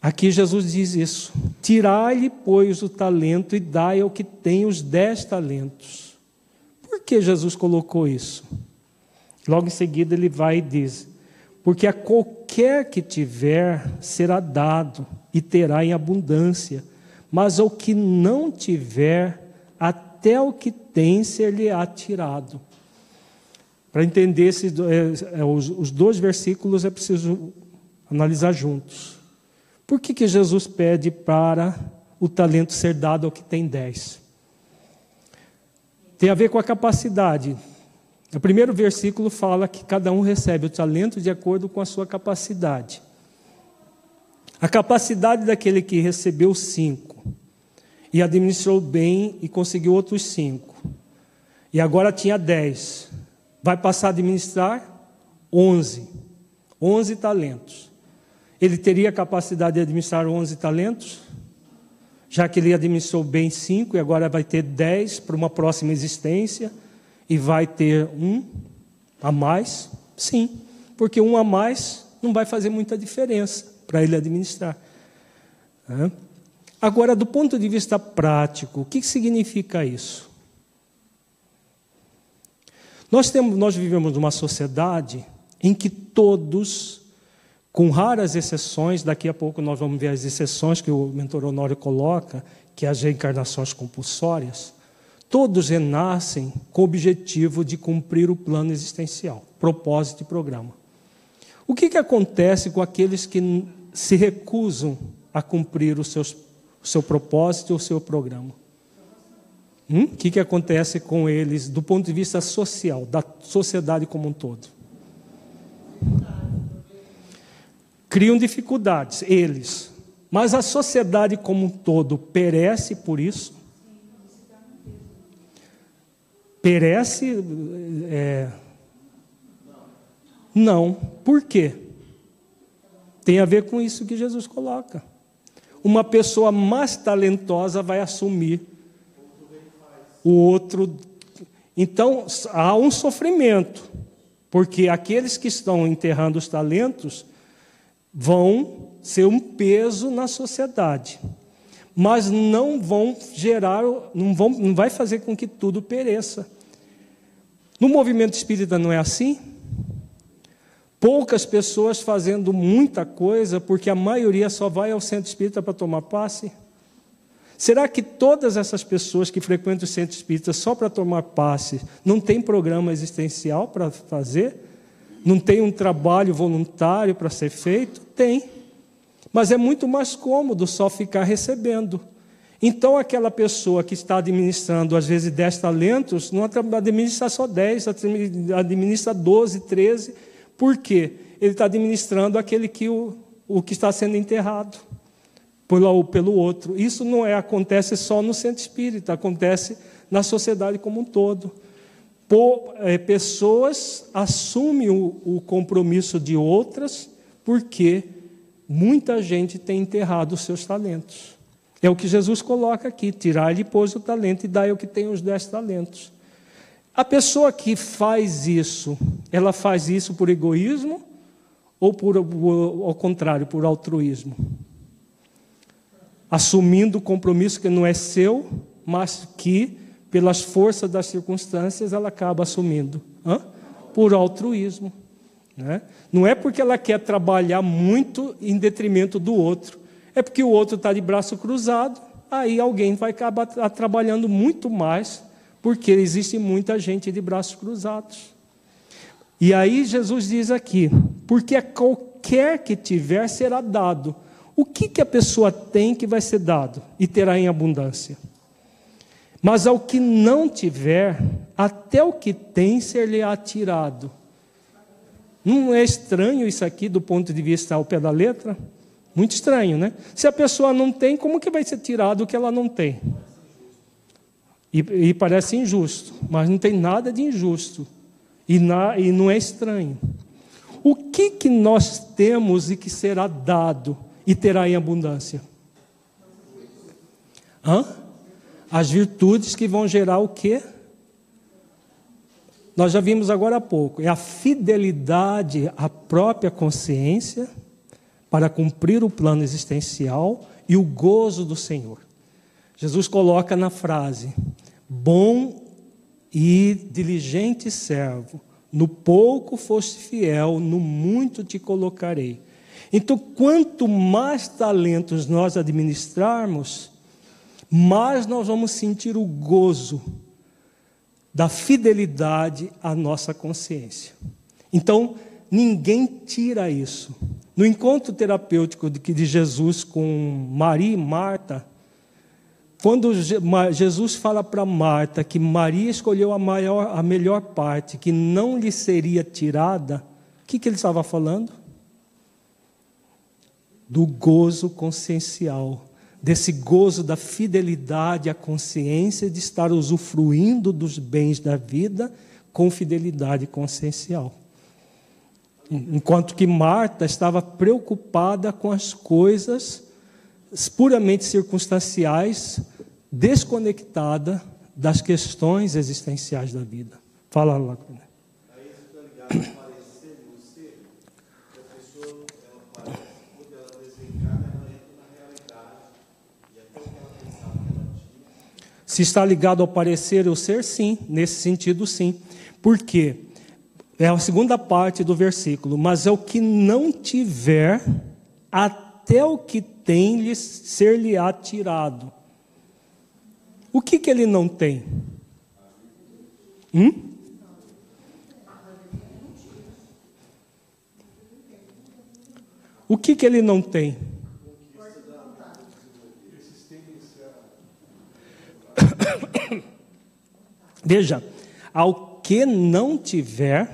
Speaker 1: Aqui Jesus diz isso: tirai-lhe, pois, o talento e dai ao que tem os dez talentos. Por que Jesus colocou isso? Logo em seguida ele vai e diz: porque a qualquer que tiver será dado e terá em abundância, mas ao que não tiver, até o que tem ser-lhe-á tirado. Para entender esses, é, é, os, os dois versículos é preciso analisar juntos. Por que, que Jesus pede para o talento ser dado ao que tem dez? Tem a ver com a capacidade. O primeiro versículo fala que cada um recebe o talento de acordo com a sua capacidade. A capacidade daquele que recebeu cinco e administrou bem e conseguiu outros cinco, e agora tinha dez vai passar a administrar 11. 11 talentos. Ele teria capacidade de administrar 11 talentos? Já que ele administrou bem 5 e agora vai ter 10 para uma próxima existência e vai ter um a mais? Sim, porque um a mais não vai fazer muita diferença para ele administrar. Agora, do ponto de vista prático, o que significa isso? Nós, temos, nós vivemos numa sociedade em que todos, com raras exceções, daqui a pouco nós vamos ver as exceções que o mentor Honório coloca, que é as reencarnações compulsórias, todos renascem com o objetivo de cumprir o plano existencial, propósito e programa. O que, que acontece com aqueles que se recusam a cumprir os seus, o seu propósito e o seu programa? Hum? O que, que acontece com eles do ponto de vista social, da sociedade como um todo? Criam dificuldades, eles. Mas a sociedade como um todo perece por isso? Perece. É... Não. Por quê? Tem a ver com isso que Jesus coloca. Uma pessoa mais talentosa vai assumir o outro. Então, há um sofrimento, porque aqueles que estão enterrando os talentos vão ser um peso na sociedade, mas não vão gerar, não, vão, não vai fazer com que tudo pereça. No movimento espírita não é assim? Poucas pessoas fazendo muita coisa, porque a maioria só vai ao centro espírita para tomar passe. Será que todas essas pessoas que frequentam o centro espírita só para tomar passe não tem programa existencial para fazer? Não tem um trabalho voluntário para ser feito? Tem. Mas é muito mais cômodo só ficar recebendo. Então, aquela pessoa que está administrando, às vezes, 10 talentos, não administra só 10, administra 12, 13. Por quê? Ele está administrando aquele que o, o que está sendo enterrado pelo, pelo outro. Isso não é, acontece só no centro espírita, acontece na sociedade como um todo. Por, é, pessoas assumem o, o compromisso de outras porque muita gente tem enterrado os seus talentos. É o que Jesus coloca aqui: tirar-lhe, pois, o talento e dar o que tem os dez talentos. A pessoa que faz isso, ela faz isso por egoísmo ou por, ao contrário, por altruísmo? Assumindo o compromisso que não é seu, mas que, pelas forças das circunstâncias, ela acaba assumindo. Hã? Por altruísmo. Né? Não é porque ela quer trabalhar muito em detrimento do outro, é porque o outro está de braço cruzado, aí alguém vai acabar trabalhando muito mais, porque existe muita gente de braços cruzados. E aí Jesus diz aqui: porque qualquer que tiver será dado. O que, que a pessoa tem que vai ser dado e terá em abundância? Mas ao que não tiver, até o que tem ser-lhe-á tirado. Não é estranho isso aqui do ponto de vista ao pé da letra? Muito estranho, né? Se a pessoa não tem, como que vai ser tirado o que ela não tem? E, e parece injusto, mas não tem nada de injusto. E, na, e não é estranho. O que, que nós temos e que será dado e terá em abundância? Hã? As virtudes que vão gerar o quê? Nós já vimos agora há pouco. É a fidelidade à própria consciência para cumprir o plano existencial e o gozo do Senhor. Jesus coloca na frase: bom e diligente servo, no pouco foste fiel, no muito te colocarei. Então, quanto mais talentos nós administrarmos, mais nós vamos sentir o gozo da fidelidade à nossa consciência. Então, ninguém tira isso. No encontro terapêutico de Jesus com Maria e Marta, quando Jesus fala para Marta que Maria escolheu a, maior, a melhor parte, que não lhe seria tirada, o que, que ele estava falando? Do gozo consciencial, desse gozo da fidelidade à consciência de estar usufruindo dos bens da vida com fidelidade consciencial. Enquanto que Marta estava preocupada com as coisas puramente circunstanciais, desconectada das questões existenciais da vida. Fala lá. Se está ligado ao parecer ou ser, sim, nesse sentido, sim. Por quê? É a segunda parte do versículo. Mas é o que não tiver, até o que tem lhe ser-lhe-á tirado. O que, que ele não tem? Hum? O que, que ele não tem? Veja, ao que não tiver,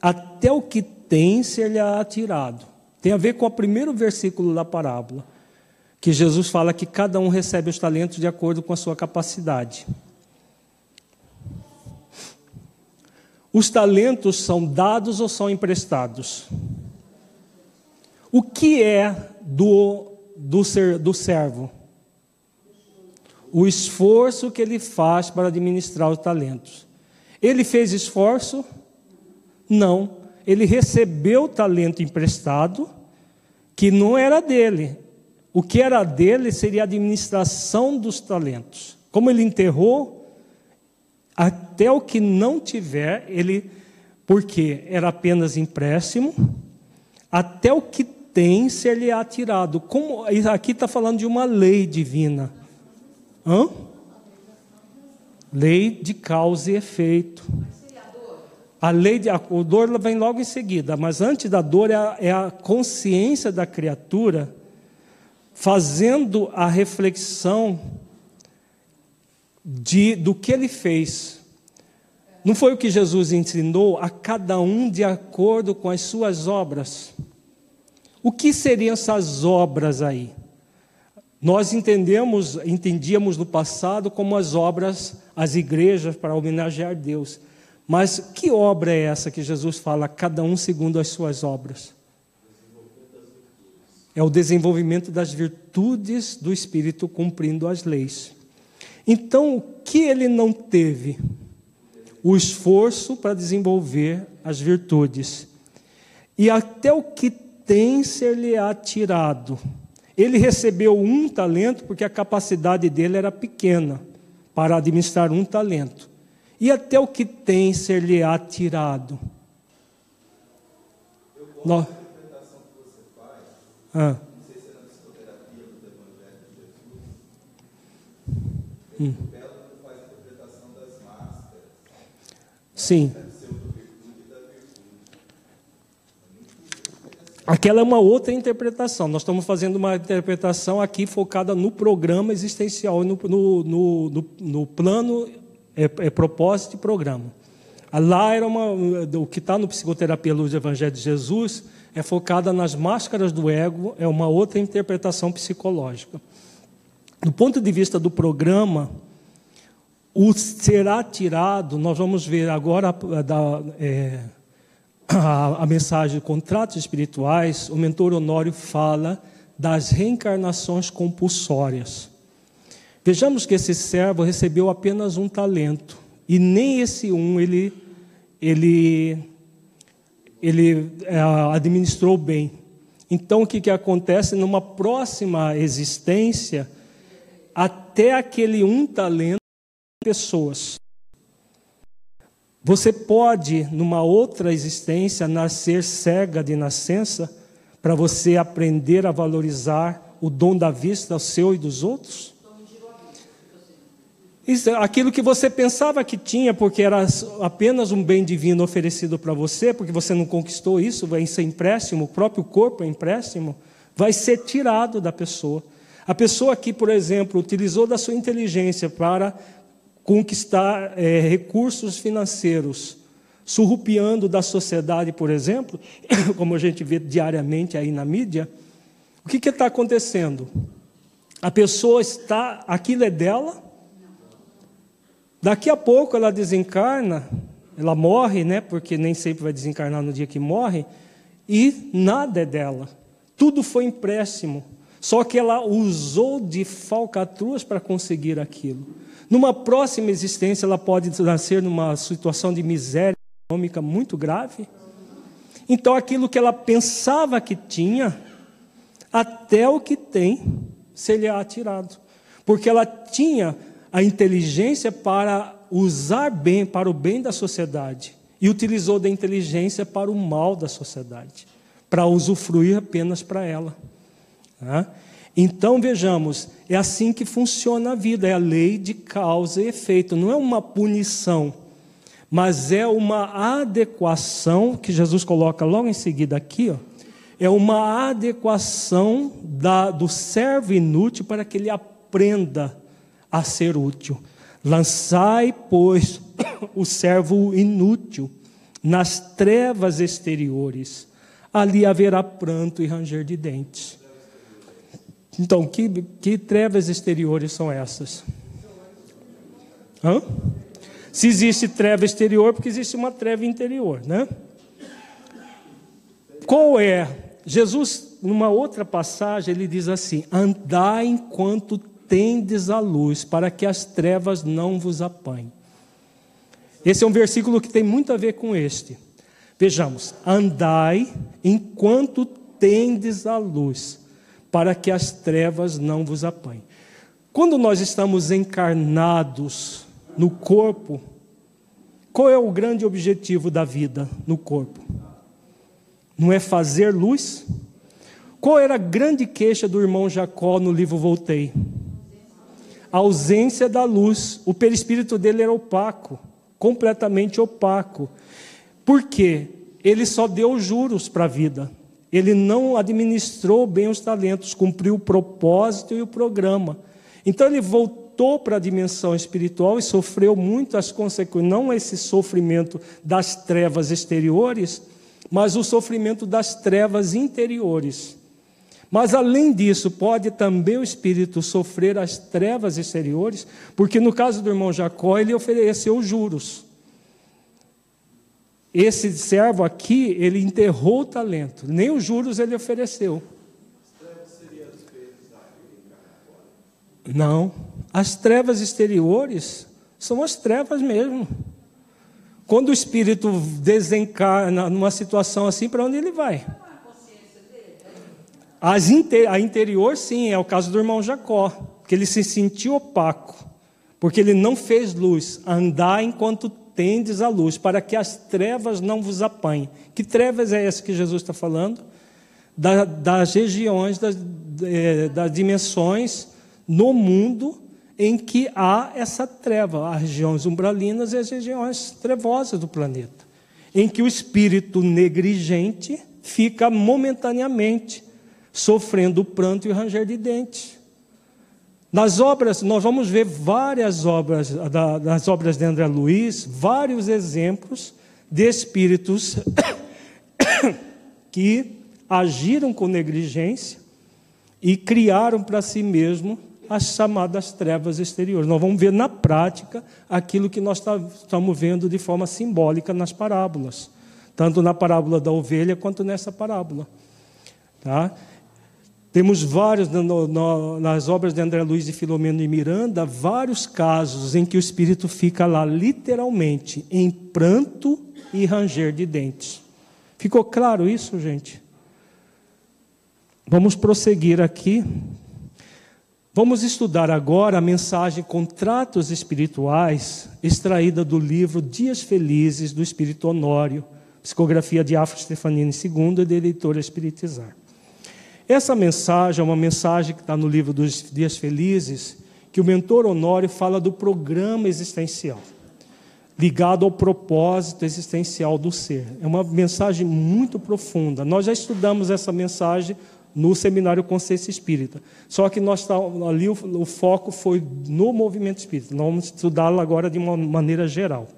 Speaker 1: até o que tem ser-lhe-á tirado. Tem a ver com o primeiro versículo da parábola, que Jesus fala que cada um recebe os talentos de acordo com a sua capacidade. Os talentos são dados ou são emprestados? O que é do, do, ser, do servo? O esforço que ele faz para administrar os talentos. Ele fez esforço? Não ele recebeu o talento emprestado, que não era dele. O que era dele seria a administração dos talentos. Como ele enterrou, até o que não tiver, ele, porque era apenas empréstimo, até o que tem, ser-lhe-á tirado. Como, aqui está falando de uma lei divina. Hã? Lei de causa e efeito. A lei de a dor vem logo em seguida, mas antes da dor é a, é a consciência da criatura fazendo a reflexão de, do que ele fez. Não foi o que Jesus ensinou a cada um de acordo com as suas obras. O que seriam essas obras aí? Nós entendemos, entendíamos no passado como as obras, as igrejas para homenagear Deus. Mas que obra é essa que Jesus fala, cada um segundo as suas obras? É o desenvolvimento das virtudes do Espírito cumprindo as leis. Então, o que ele não teve? O esforço para desenvolver as virtudes. E até o que tem ser-lhe-á tirado. Ele recebeu um talento porque a capacidade dele era pequena para administrar um talento. E até o que tem ser-lhe-á tirado.
Speaker 2: Eu ah. Não sei se é na do Evangelho de Jesus. Hum. O faz a interpretação das máscaras.
Speaker 1: Sim. Aquela é uma outra interpretação. Nós estamos fazendo uma interpretação aqui focada no programa existencial, no, no, no, no plano, é, é, propósito e programa. Lá era uma, o que está no Psicoterapia Luz do Evangelho de Jesus é focada nas máscaras do ego, é uma outra interpretação psicológica. Do ponto de vista do programa, o será tirado, nós vamos ver agora a, da, é, a, a mensagem de contratos espirituais, o mentor Honório fala das reencarnações compulsórias. Vejamos que esse servo recebeu apenas um talento, e nem esse um ele, ele ele é, administrou bem. Então, o que, que acontece? Numa próxima existência, até aquele um talento, pessoas. Você pode, numa outra existência, nascer cega de nascença, para você aprender a valorizar o dom da vista, seu e dos outros? Isso, aquilo que você pensava que tinha, porque era apenas um bem divino oferecido para você, porque você não conquistou isso, vai ser empréstimo, o próprio corpo é empréstimo, vai ser tirado da pessoa. A pessoa que, por exemplo, utilizou da sua inteligência para conquistar é, recursos financeiros, surrupiando da sociedade, por exemplo, como a gente vê diariamente aí na mídia, o que está acontecendo? A pessoa está, aquilo é dela, Daqui a pouco ela desencarna, ela morre, né? Porque nem sempre vai desencarnar no dia que morre, e nada é dela. Tudo foi empréstimo. Só que ela usou de falcatruas para conseguir aquilo. Numa próxima existência, ela pode nascer numa situação de miséria econômica muito grave. Então, aquilo que ela pensava que tinha, até o que tem, se lhe é tirado. Porque ela tinha a inteligência para usar bem, para o bem da sociedade, e utilizou da inteligência para o mal da sociedade, para usufruir apenas para ela. Tá? Então vejamos, é assim que funciona a vida, é a lei de causa e efeito, não é uma punição, mas é uma adequação, que Jesus coloca logo em seguida aqui, ó, é uma adequação da, do servo inútil para que ele aprenda a ser útil. Lançai, pois, o servo inútil nas trevas exteriores. Ali haverá pranto e ranger de dentes. Então, que, que trevas exteriores são essas? Hã? Se existe treva exterior, porque existe uma treva interior, né? Qual é? Jesus, numa outra passagem, ele diz assim: andai enquanto tendes a luz, para que as trevas não vos apanhem. Esse é um versículo que tem muito a ver com este. Vejamos: andai enquanto tendes a luz, para que as trevas não vos apanhem. Quando nós estamos encarnados no corpo, qual é o grande objetivo da vida no corpo? Não é fazer luz? Qual era a grande queixa do irmão Jacó no livro Voltei? A ausência da luz. O perispírito dele era opaco, completamente opaco. Por quê? Ele só deu juros para a vida. Ele não administrou bem os talentos, cumpriu o propósito e o programa. Então ele voltou para a dimensão espiritual e sofreu muito as consequências, não esse sofrimento das trevas exteriores, mas o sofrimento das trevas interiores. Mas além disso, pode também o espírito sofrer as trevas exteriores, porque no caso do irmão Jacó, ele ofereceu juros. Esse servo aqui, ele enterrou o talento, nem os juros ele ofereceu. Não, as trevas exteriores são as trevas mesmo. Quando o espírito desencarna numa situação assim, para onde ele vai? As inter, a interior, sim, é o caso do irmão Jacó, que ele se sentiu opaco, porque ele não fez luz, andar enquanto tendes a luz, para que as trevas não vos apanhem. Que trevas é essa que Jesus está falando? Da, das regiões, das, é, das dimensões no mundo em que há essa treva, as regiões umbralinas e as regiões trevosas do planeta, em que o espírito negligente fica momentaneamente sofrendo o pranto e o ranger de dentes. Nas obras, nós vamos ver várias obras, das obras de André Luiz, vários exemplos de espíritos que agiram com negligência e criaram para si mesmo as chamadas trevas exteriores. Nós vamos ver na prática aquilo que nós tá, estamos vendo de forma simbólica nas parábolas, tanto na parábola da ovelha quanto nessa parábola. Tá? Temos vários, no, no, nas obras de André Luiz e Filomeno e Miranda, vários casos em que o espírito fica lá literalmente em pranto e ranger de dentes. Ficou claro isso, gente? Vamos prosseguir aqui. Vamos estudar agora a mensagem Contratos Espirituais, extraída do livro Dias Felizes do Espírito Honório, psicografia de Afro Stefanini II e de editora Espiritizar. Essa mensagem é uma mensagem que está no livro dos Dias Felizes, que o mentor Honório fala do programa existencial, ligado ao propósito existencial do ser. É uma mensagem muito profunda. Nós já estudamos essa mensagem no seminário Consciência Espírita. Só que nós tá, ali o, o foco foi no movimento espírita. Nós vamos estudá-la agora de uma maneira geral.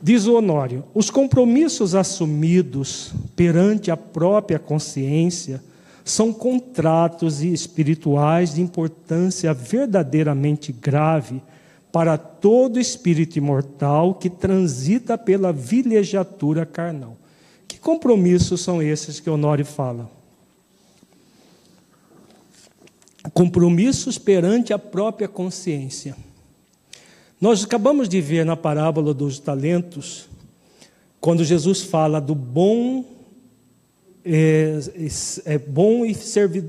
Speaker 1: Diz o Honório: os compromissos assumidos perante a própria consciência são contratos espirituais de importância verdadeiramente grave para todo espírito imortal que transita pela vilegiatura carnal. Que compromissos são esses que Honório fala? Compromissos perante a própria consciência. Nós acabamos de ver na parábola dos talentos, quando Jesus fala do bom é, é bom e,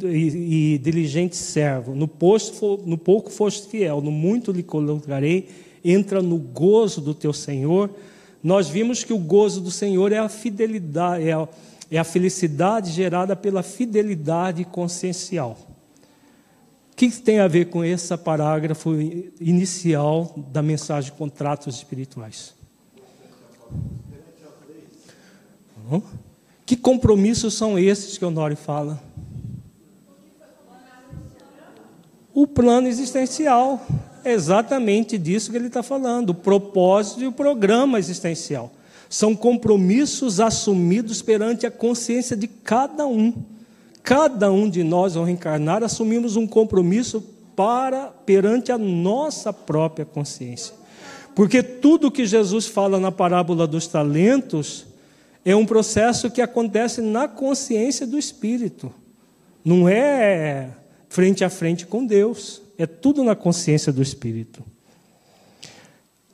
Speaker 1: e, e, diligente servo. No, posto, no pouco foste fiel, no muito lhe colocarei. Entra no gozo do teu Senhor. Nós vimos que o gozo do Senhor é a fidelidade, é a, é a felicidade gerada pela fidelidade consciencial. O que tem a ver com esse parágrafo inicial da mensagem contratos espirituais? Uhum. Que compromissos são esses que o Nori fala? O plano existencial. É exatamente disso que ele está falando. O propósito e o programa existencial. São compromissos assumidos perante a consciência de cada um. Cada um de nós, ao reencarnar, assumimos um compromisso para perante a nossa própria consciência. Porque tudo que Jesus fala na parábola dos talentos é um processo que acontece na consciência do espírito. Não é frente a frente com Deus, é tudo na consciência do espírito.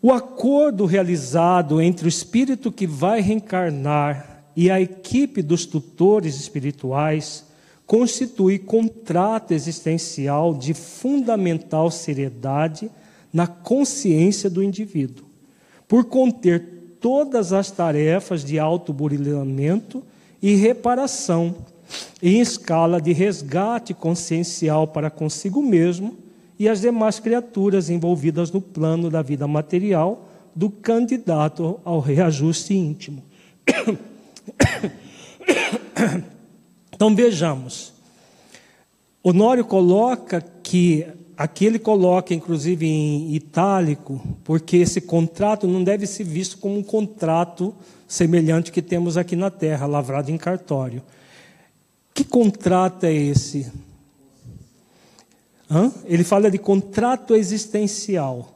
Speaker 1: O acordo realizado entre o espírito que vai reencarnar e a equipe dos tutores espirituais constitui contrato existencial de fundamental seriedade na consciência do indivíduo, por conter todas as tarefas de autoburilamento e reparação em escala de resgate consciencial para consigo mesmo e as demais criaturas envolvidas no plano da vida material do candidato ao reajuste íntimo. Então vejamos. Honório coloca que aqui ele coloca inclusive em itálico, porque esse contrato não deve ser visto como um contrato semelhante que temos aqui na terra, lavrado em cartório. Que contrato é esse? Hã? Ele fala de contrato existencial,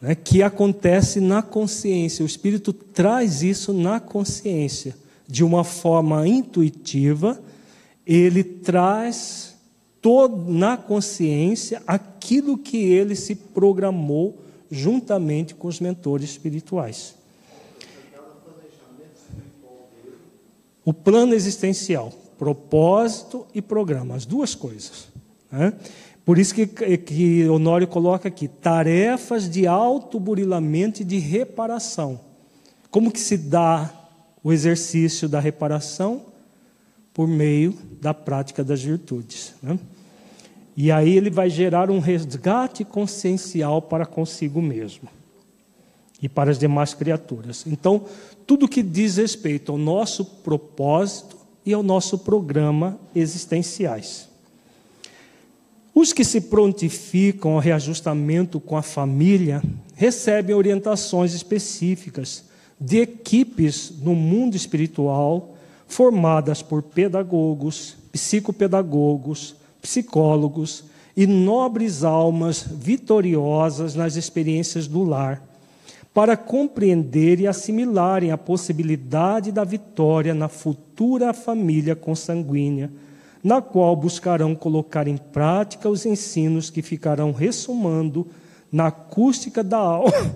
Speaker 1: né, que acontece na consciência. O Espírito traz isso na consciência, de uma forma intuitiva. Ele traz todo, na consciência aquilo que ele se programou juntamente com os mentores espirituais. O plano existencial, propósito e programa, as duas coisas. Né? Por isso que, que Honório coloca aqui, tarefas de autoburilamento e de reparação. Como que se dá o exercício da reparação? Por meio da prática das virtudes. Né? E aí ele vai gerar um resgate consciencial para consigo mesmo e para as demais criaturas. Então, tudo que diz respeito ao nosso propósito e ao nosso programa existenciais. Os que se prontificam ao reajustamento com a família recebem orientações específicas de equipes no mundo espiritual formadas por pedagogos, psicopedagogos, psicólogos e nobres almas vitoriosas nas experiências do lar para compreender e assimilarem a possibilidade da vitória na futura família consanguínea, na qual buscarão colocar em prática os ensinos que ficarão ressumando na acústica da alma,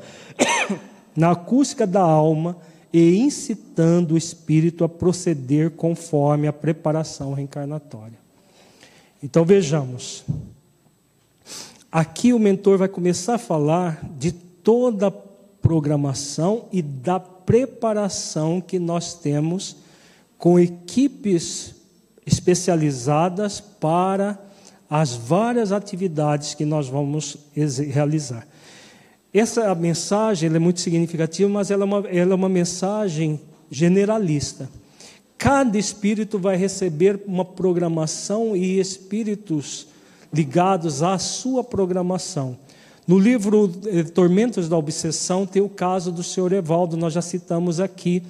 Speaker 1: na acústica da alma e incitando o espírito a proceder conforme a preparação reencarnatória. Então vejamos. Aqui o mentor vai começar a falar de toda a programação e da preparação que nós temos com equipes especializadas para as várias atividades que nós vamos realizar. Essa mensagem é muito significativa, mas ela é, uma, ela é uma mensagem generalista. Cada espírito vai receber uma programação e espíritos ligados à sua programação. No livro eh, Tormentos da Obsessão tem o caso do senhor Evaldo, nós já citamos aqui,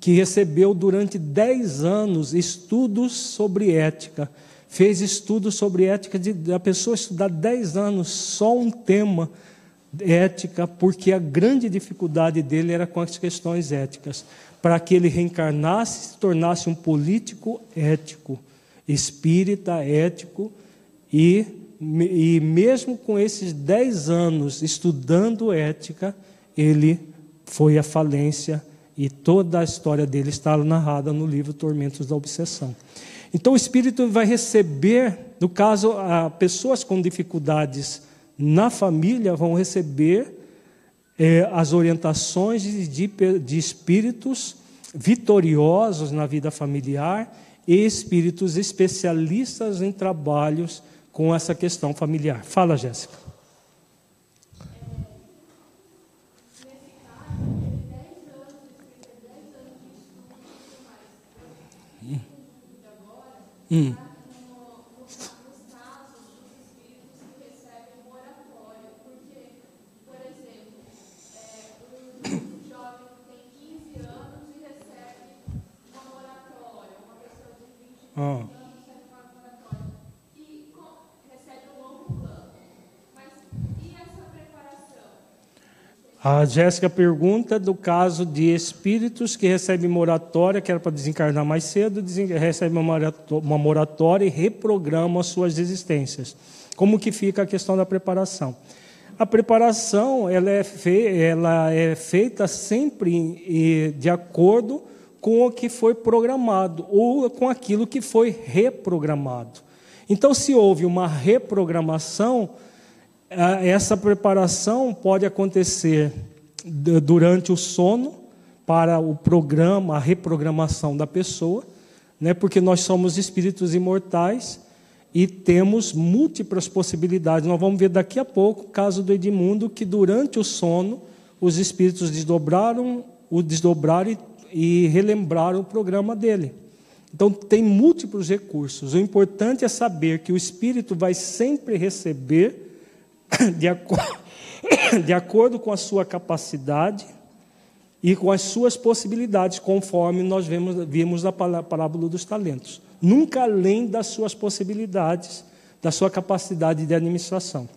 Speaker 1: que recebeu durante 10 anos estudos sobre ética. Fez estudos sobre ética, de a pessoa estudar 10 anos só um tema ética, porque a grande dificuldade dele era com as questões éticas. Para que ele reencarnasse se tornasse um político ético, espírita ético e e mesmo com esses dez anos estudando ética, ele foi à falência e toda a história dele está narrada no livro Tormentos da Obsessão. Então o espírito vai receber, no caso, pessoas com dificuldades na família vão receber é, as orientações de, de, espíritos vitoriosos na vida familiar e espíritos especialistas em trabalhos com essa questão familiar. Fala, Jéssica. Hum. Oh. A Jéssica pergunta do caso de espíritos que recebem moratória, que era para desencarnar mais cedo, recebem uma moratória e reprogramam as suas existências. Como que fica a questão da preparação? A preparação ela é, ela é feita sempre de acordo com o que foi programado ou com aquilo que foi reprogramado. Então, se houve uma reprogramação, essa preparação pode acontecer durante o sono, para o programa, a reprogramação da pessoa, né? porque nós somos espíritos imortais e temos múltiplas possibilidades. Nós vamos ver daqui a pouco o caso do Edmundo, que durante o sono os espíritos desdobraram, o desdobraram e, e relembraram o programa dele. Então tem múltiplos recursos. O importante é saber que o espírito vai sempre receber de, acordo, de acordo com a sua capacidade e com as suas possibilidades, conforme nós vemos, vimos na parábola dos talentos. Nunca além das suas possibilidades, da sua capacidade de administração.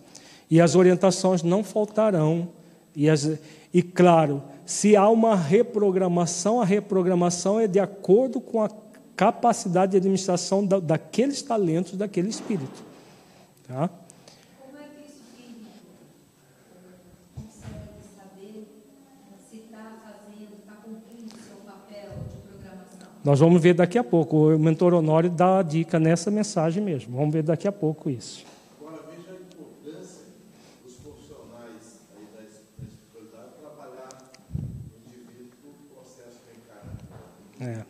Speaker 1: E as orientações não faltarão. E, as, e claro, se há uma reprogramação, a reprogramação é de acordo com a capacidade de administração da, daqueles talentos daquele espírito. Tá? Nós vamos ver daqui a pouco. O mentor Honório dá a dica nessa mensagem mesmo. Vamos ver daqui a pouco isso. Agora veja a importância dos profissionais aí da espiritualidade trabalhar no indivíduo no processo reencarnatório. É.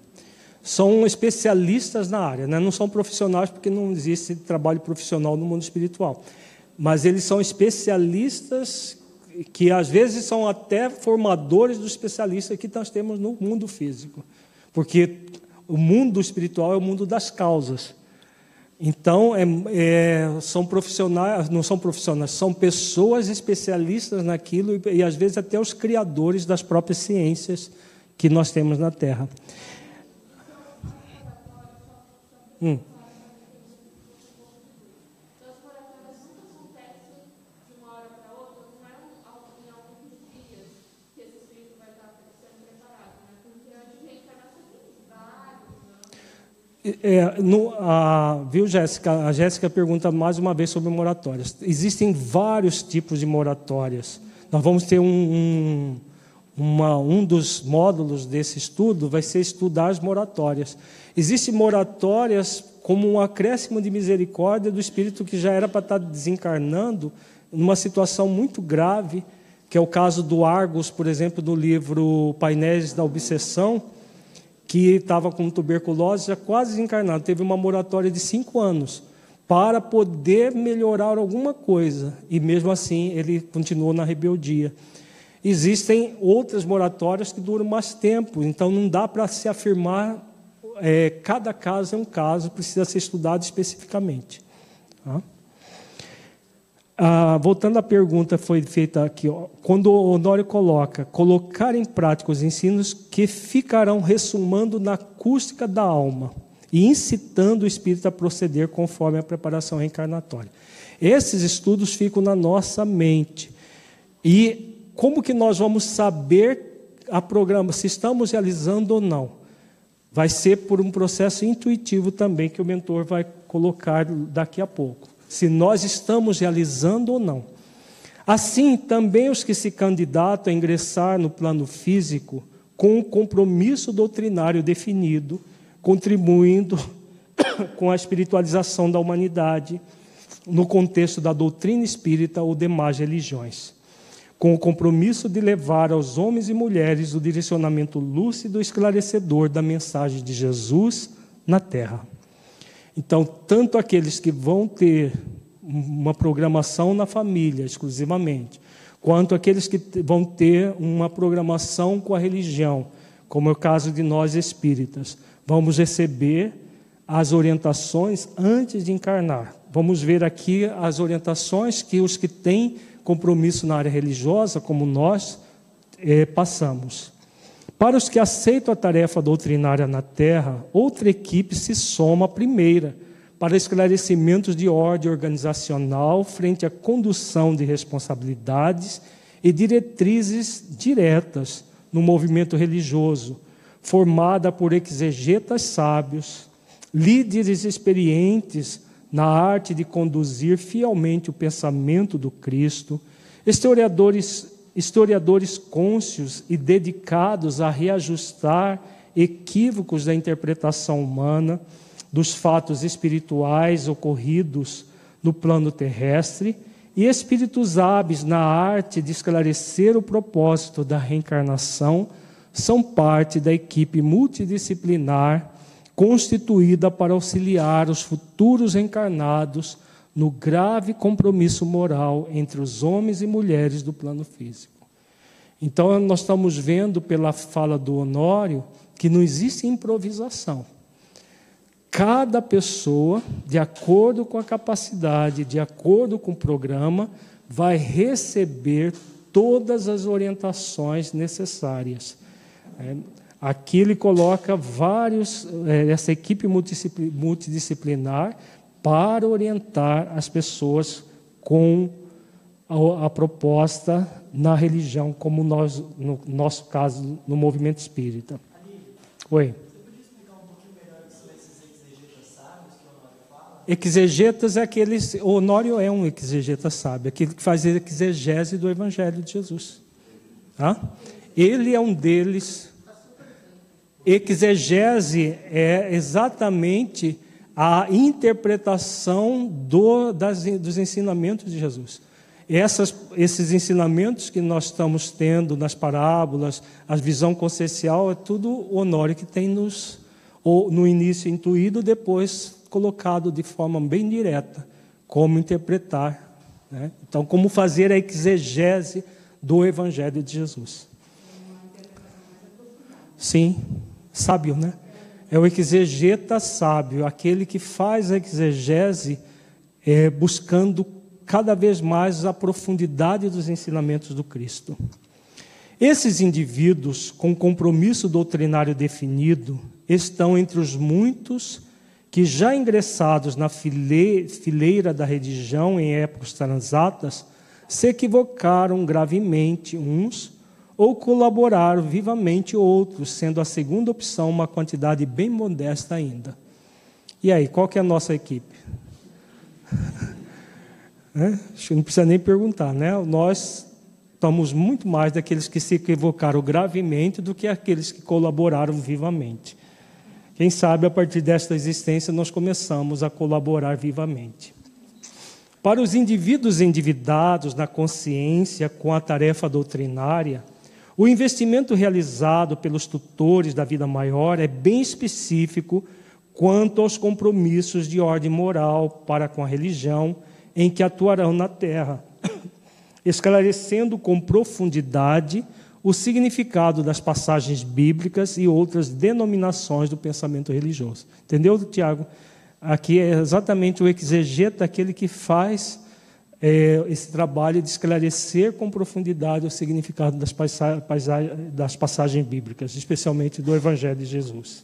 Speaker 1: São especialistas na área, né? não são profissionais porque não existe trabalho profissional no mundo espiritual. Mas eles são especialistas que às vezes são até formadores dos especialistas que nós temos no mundo físico. Porque o mundo espiritual é o mundo das causas. Então, é, é, são profissionais, não são profissionais, são pessoas especialistas naquilo e, e, às vezes até os criadores das próprias ciências que nós temos na Terra. Hum. É, no, a, viu, Jéssica? A Jéssica pergunta mais uma vez sobre moratórias. Existem vários tipos de moratórias. Nós vamos ter um, um, uma, um dos módulos desse estudo, vai ser estudar as moratórias. Existem moratórias como um acréscimo de misericórdia do espírito que já era para estar desencarnando numa situação muito grave, que é o caso do Argos, por exemplo, do livro Painéis da Obsessão, que estava com tuberculose, já quase desencarnado, teve uma moratória de cinco anos para poder melhorar alguma coisa, e mesmo assim ele continuou na rebeldia. Existem outras moratórias que duram mais tempo, então não dá para se afirmar, é, cada caso é um caso, precisa ser estudado especificamente. Tá? Ah, voltando à pergunta foi feita aqui, ó, quando o Honório coloca colocar em prática os ensinos que ficarão ressumando na acústica da alma e incitando o espírito a proceder conforme a preparação reencarnatória. Esses estudos ficam na nossa mente. E como que nós vamos saber a programa se estamos realizando ou não? Vai ser por um processo intuitivo também que o mentor vai colocar daqui a pouco se nós estamos realizando ou não. Assim, também os que se candidatam a ingressar no plano físico com um compromisso doutrinário definido, contribuindo com a espiritualização da humanidade no contexto da doutrina espírita ou demais religiões, com o compromisso de levar aos homens e mulheres o direcionamento lúcido e esclarecedor da mensagem de Jesus na terra. Então, tanto aqueles que vão ter uma programação na família exclusivamente, quanto aqueles que vão ter uma programação com a religião, como é o caso de nós espíritas, vamos receber as orientações antes de encarnar. Vamos ver aqui as orientações que os que têm compromisso na área religiosa, como nós, eh, passamos. Para os que aceitam a tarefa doutrinária na terra, outra equipe se soma à primeira, para esclarecimentos de ordem organizacional frente à condução de responsabilidades e diretrizes diretas no movimento religioso, formada por exegetas sábios, líderes experientes na arte de conduzir fielmente o pensamento do Cristo, historiadores historiadores cônscios e dedicados a reajustar equívocos da interpretação humana dos fatos espirituais ocorridos no plano terrestre e espíritos hábeis na arte de esclarecer o propósito da reencarnação são parte da equipe multidisciplinar constituída para auxiliar os futuros encarnados no grave compromisso moral entre os homens e mulheres do plano físico. Então, nós estamos vendo pela fala do Honório que não existe improvisação. Cada pessoa, de acordo com a capacidade, de acordo com o programa, vai receber todas as orientações necessárias. É, aqui ele coloca vários, é, essa equipe multidisciplinar para orientar as pessoas com a, proposta na religião, como nós, no nosso caso, no movimento espírita. Oi. Exegetas é aqueles. O Honório é um exegeta sábio, aquele que faz exegese do Evangelho de Jesus. Tá? Ele é um deles. Exegese é exatamente a interpretação do, das, dos ensinamentos de Jesus. Essas, esses ensinamentos que nós estamos tendo nas parábolas, a visão consciencial, é tudo o Honório que tem nos, ou, no início intuído, depois colocado de forma bem direta como interpretar. Né? Então, como fazer a exegese do Evangelho de Jesus. Sim, sábio, né? É o exegeta sábio, aquele que faz a exegese é, buscando cada vez mais a profundidade dos ensinamentos do Cristo. Esses indivíduos, com compromisso doutrinário definido, estão entre os muitos que, já ingressados na fileira da religião em épocas transatas, se equivocaram gravemente uns ou colaboraram vivamente outros, sendo a segunda opção uma quantidade bem modesta ainda. E aí, qual que é a nossa equipe? é? Que não precisa nem perguntar, né? Nós estamos muito mais daqueles que se equivocaram gravemente do que aqueles que colaboraram vivamente. Quem sabe a partir desta existência nós começamos a colaborar vivamente. Para os indivíduos endividados na consciência com a tarefa doutrinária, o investimento realizado pelos tutores da vida maior é bem específico quanto aos compromissos de ordem moral para com a religião em que atuarão na terra, esclarecendo com profundidade o significado das passagens bíblicas e outras denominações do pensamento religioso. Entendeu, Tiago? Aqui é exatamente o exegeta, aquele que faz é, esse trabalho de esclarecer com profundidade o significado das, das passagens bíblicas, especialmente do Evangelho de Jesus.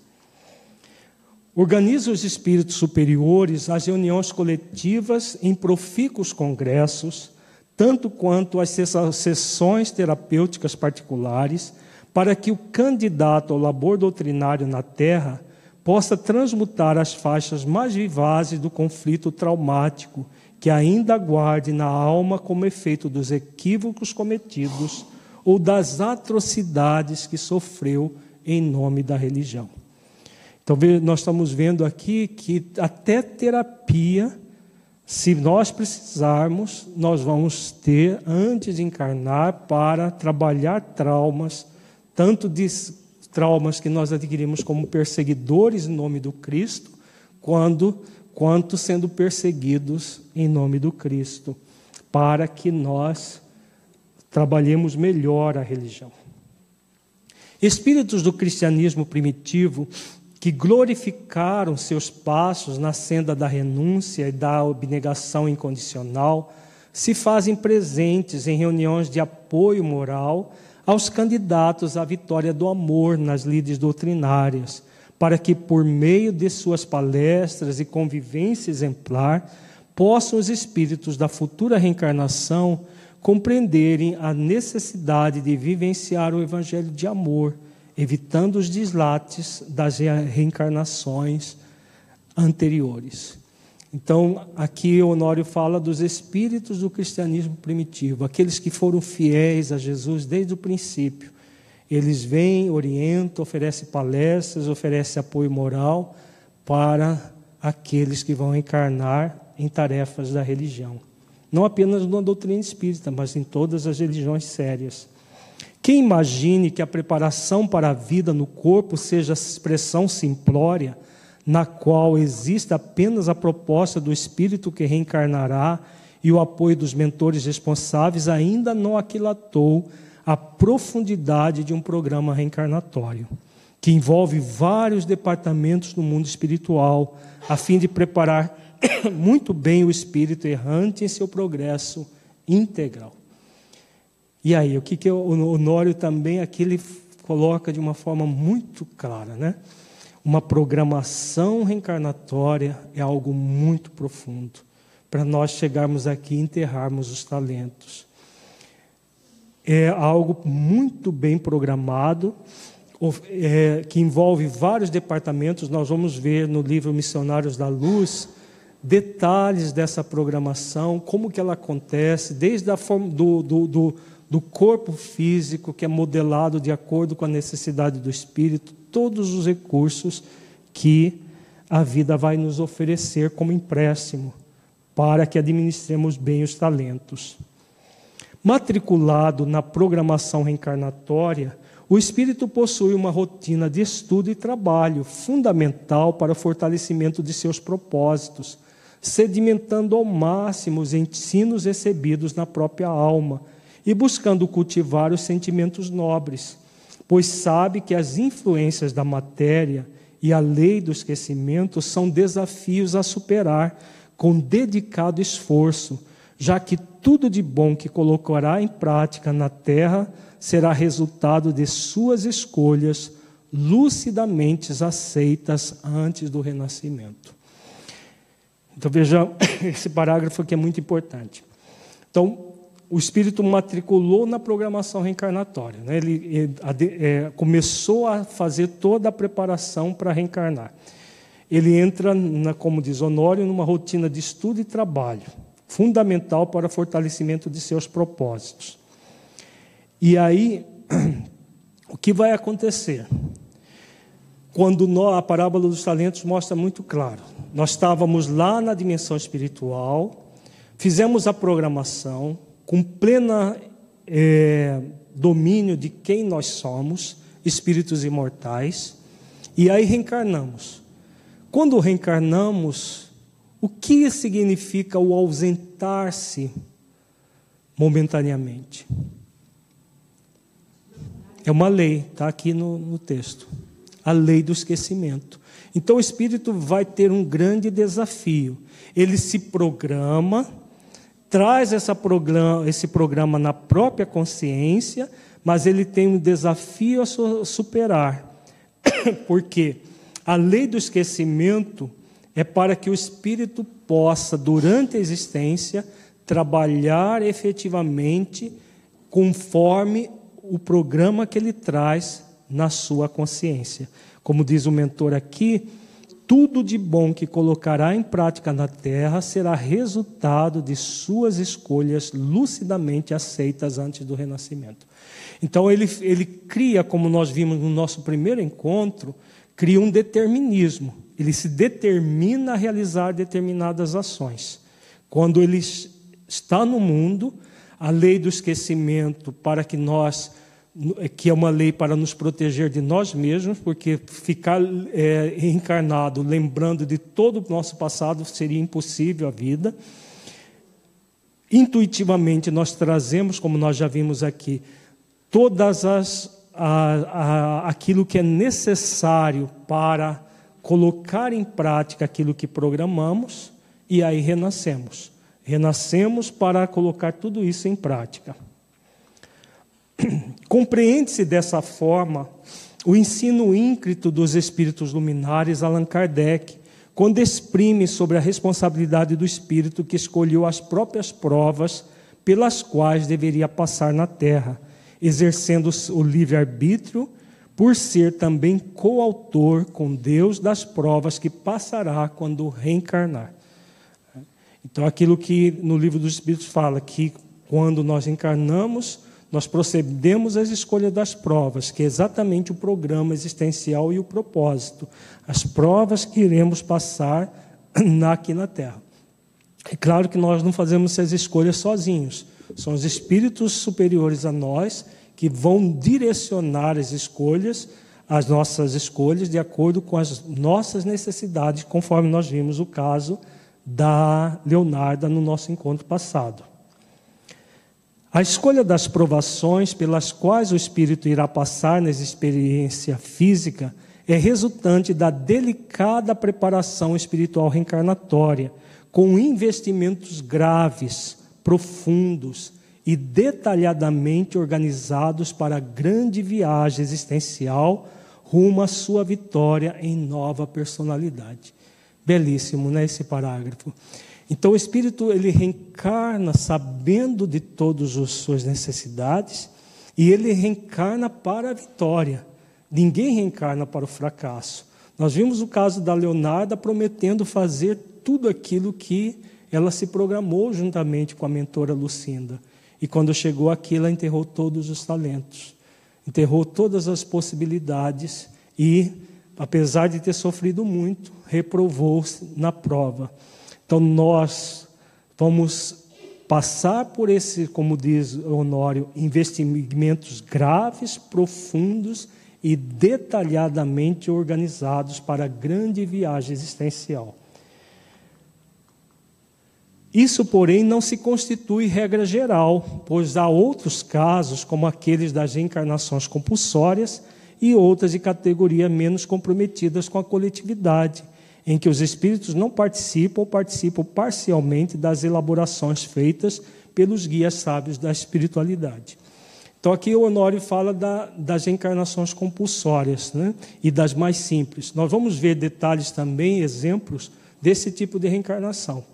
Speaker 1: Organiza os espíritos superiores as reuniões coletivas em profícuos congressos tanto quanto as sessões terapêuticas particulares, para que o candidato ao labor doutrinário na Terra possa transmutar as faixas mais vivazes do conflito traumático que ainda guarde na alma como efeito dos equívocos cometidos ou das atrocidades que sofreu em nome da religião. Então, nós estamos vendo aqui que até terapia se nós precisarmos, nós vamos ter, antes de encarnar, para trabalhar traumas, tanto de traumas que nós adquirimos como perseguidores em nome do Cristo, quando, quanto sendo perseguidos em nome do Cristo, para que nós trabalhemos melhor a religião. Espíritos do cristianismo primitivo que glorificaram seus passos na senda da renúncia e da abnegação incondicional, se fazem presentes em reuniões de apoio moral aos candidatos à vitória do amor nas lides doutrinárias, para que, por meio de suas palestras e convivência exemplar, possam os espíritos da futura reencarnação compreenderem a necessidade de vivenciar o evangelho de amor evitando os deslates das reencarnações anteriores. Então, aqui Honório fala dos espíritos do cristianismo primitivo, aqueles que foram fiéis a Jesus desde o princípio. Eles vêm, orientam, oferecem palestras, oferecem apoio moral para aqueles que vão encarnar em tarefas da religião. Não apenas na doutrina espírita, mas em todas as religiões sérias. Quem imagine que a preparação para a vida no corpo seja expressão simplória, na qual existe apenas a proposta do espírito que reencarnará e o apoio dos mentores responsáveis, ainda não aquilatou a profundidade de um programa reencarnatório, que envolve vários departamentos do mundo espiritual, a fim de preparar muito bem o espírito errante em seu progresso integral. E aí, o que, que o Honório também aqui ele coloca de uma forma muito clara, né? Uma programação reencarnatória é algo muito profundo para nós chegarmos aqui e enterrarmos os talentos. É algo muito bem programado, é, que envolve vários departamentos. Nós vamos ver no livro Missionários da Luz detalhes dessa programação, como que ela acontece, desde a forma do, do, do, do corpo físico, que é modelado de acordo com a necessidade do espírito, todos os recursos que a vida vai nos oferecer como empréstimo para que administremos bem os talentos. Matriculado na programação reencarnatória, o espírito possui uma rotina de estudo e trabalho fundamental para o fortalecimento de seus propósitos, sedimentando ao máximo os ensinos recebidos na própria alma e buscando cultivar os sentimentos nobres, pois sabe que as influências da matéria e a lei do esquecimento são desafios a superar com dedicado esforço, já que tudo de bom que colocará em prática na terra será resultado de suas escolhas lucidamente aceitas antes do renascimento. Então veja esse parágrafo aqui é muito importante. Então, o espírito matriculou na programação reencarnatória. Né? Ele é, começou a fazer toda a preparação para reencarnar ele entra, na, como diz Honório, numa rotina de estudo e trabalho, fundamental para o fortalecimento de seus propósitos. E aí, o que vai acontecer? Quando nós, a parábola dos talentos mostra muito claro. Nós estávamos lá na dimensão espiritual, fizemos a programação com plena é, domínio de quem nós somos, espíritos imortais, e aí reencarnamos. Quando reencarnamos, o que significa o ausentar-se momentaneamente? É uma lei, está aqui no, no texto. A lei do esquecimento. Então o espírito vai ter um grande desafio. Ele se programa, traz programa, esse programa na própria consciência, mas ele tem um desafio a superar. Por quê? A lei do esquecimento é para que o espírito possa, durante a existência, trabalhar efetivamente conforme o programa que ele traz na sua consciência. Como diz o mentor aqui, tudo de bom que colocará em prática na terra será resultado de suas escolhas lucidamente aceitas antes do renascimento. Então ele, ele cria, como nós vimos no nosso primeiro encontro, cria um determinismo. Ele se determina a realizar determinadas ações. Quando ele está no mundo, a lei do esquecimento para que nós que é uma lei para nos proteger de nós mesmos, porque ficar é, encarnado lembrando de todo o nosso passado seria impossível a vida. Intuitivamente nós trazemos, como nós já vimos aqui, todas as a, a, aquilo que é necessário para colocar em prática aquilo que programamos e aí renascemos. Renascemos para colocar tudo isso em prática. Compreende-se dessa forma o ensino ínclito dos espíritos luminares Allan Kardec, quando exprime sobre a responsabilidade do espírito que escolheu as próprias provas pelas quais deveria passar na terra exercendo o livre-arbítrio, por ser também coautor com Deus das provas que passará quando reencarnar. Então, aquilo que no livro dos Espíritos fala, que quando nós encarnamos, nós procedemos às escolhas das provas, que é exatamente o programa existencial e o propósito, as provas que iremos passar aqui na Terra. É claro que nós não fazemos essas escolhas sozinhos. São os espíritos superiores a nós que vão direcionar as escolhas as nossas escolhas de acordo com as nossas necessidades, conforme nós vimos o caso da Leonarda no nosso encontro passado. A escolha das provações pelas quais o espírito irá passar nessa experiência física é resultante da delicada preparação espiritual reencarnatória, com investimentos graves, profundos e detalhadamente organizados para a grande viagem existencial rumo à sua vitória em nova personalidade. Belíssimo, né, esse parágrafo. Então o espírito ele reencarna sabendo de todas as suas necessidades e ele reencarna para a vitória. Ninguém reencarna para o fracasso. Nós vimos o caso da Leonarda prometendo fazer tudo aquilo que ela se programou juntamente com a mentora Lucinda. E quando chegou aqui, ela enterrou todos os talentos, enterrou todas as possibilidades e, apesar de ter sofrido muito, reprovou-se na prova. Então nós vamos passar por esse, como diz Honório, investimentos graves, profundos e detalhadamente organizados para a grande viagem existencial. Isso, porém, não se constitui regra geral, pois há outros casos, como aqueles das reencarnações compulsórias e outras de categoria menos comprometidas com a coletividade, em que os espíritos não participam ou participam parcialmente das elaborações feitas pelos guias sábios da espiritualidade. Então, aqui o Honório fala da, das encarnações compulsórias né? e das mais simples. Nós vamos ver detalhes também, exemplos desse tipo de reencarnação.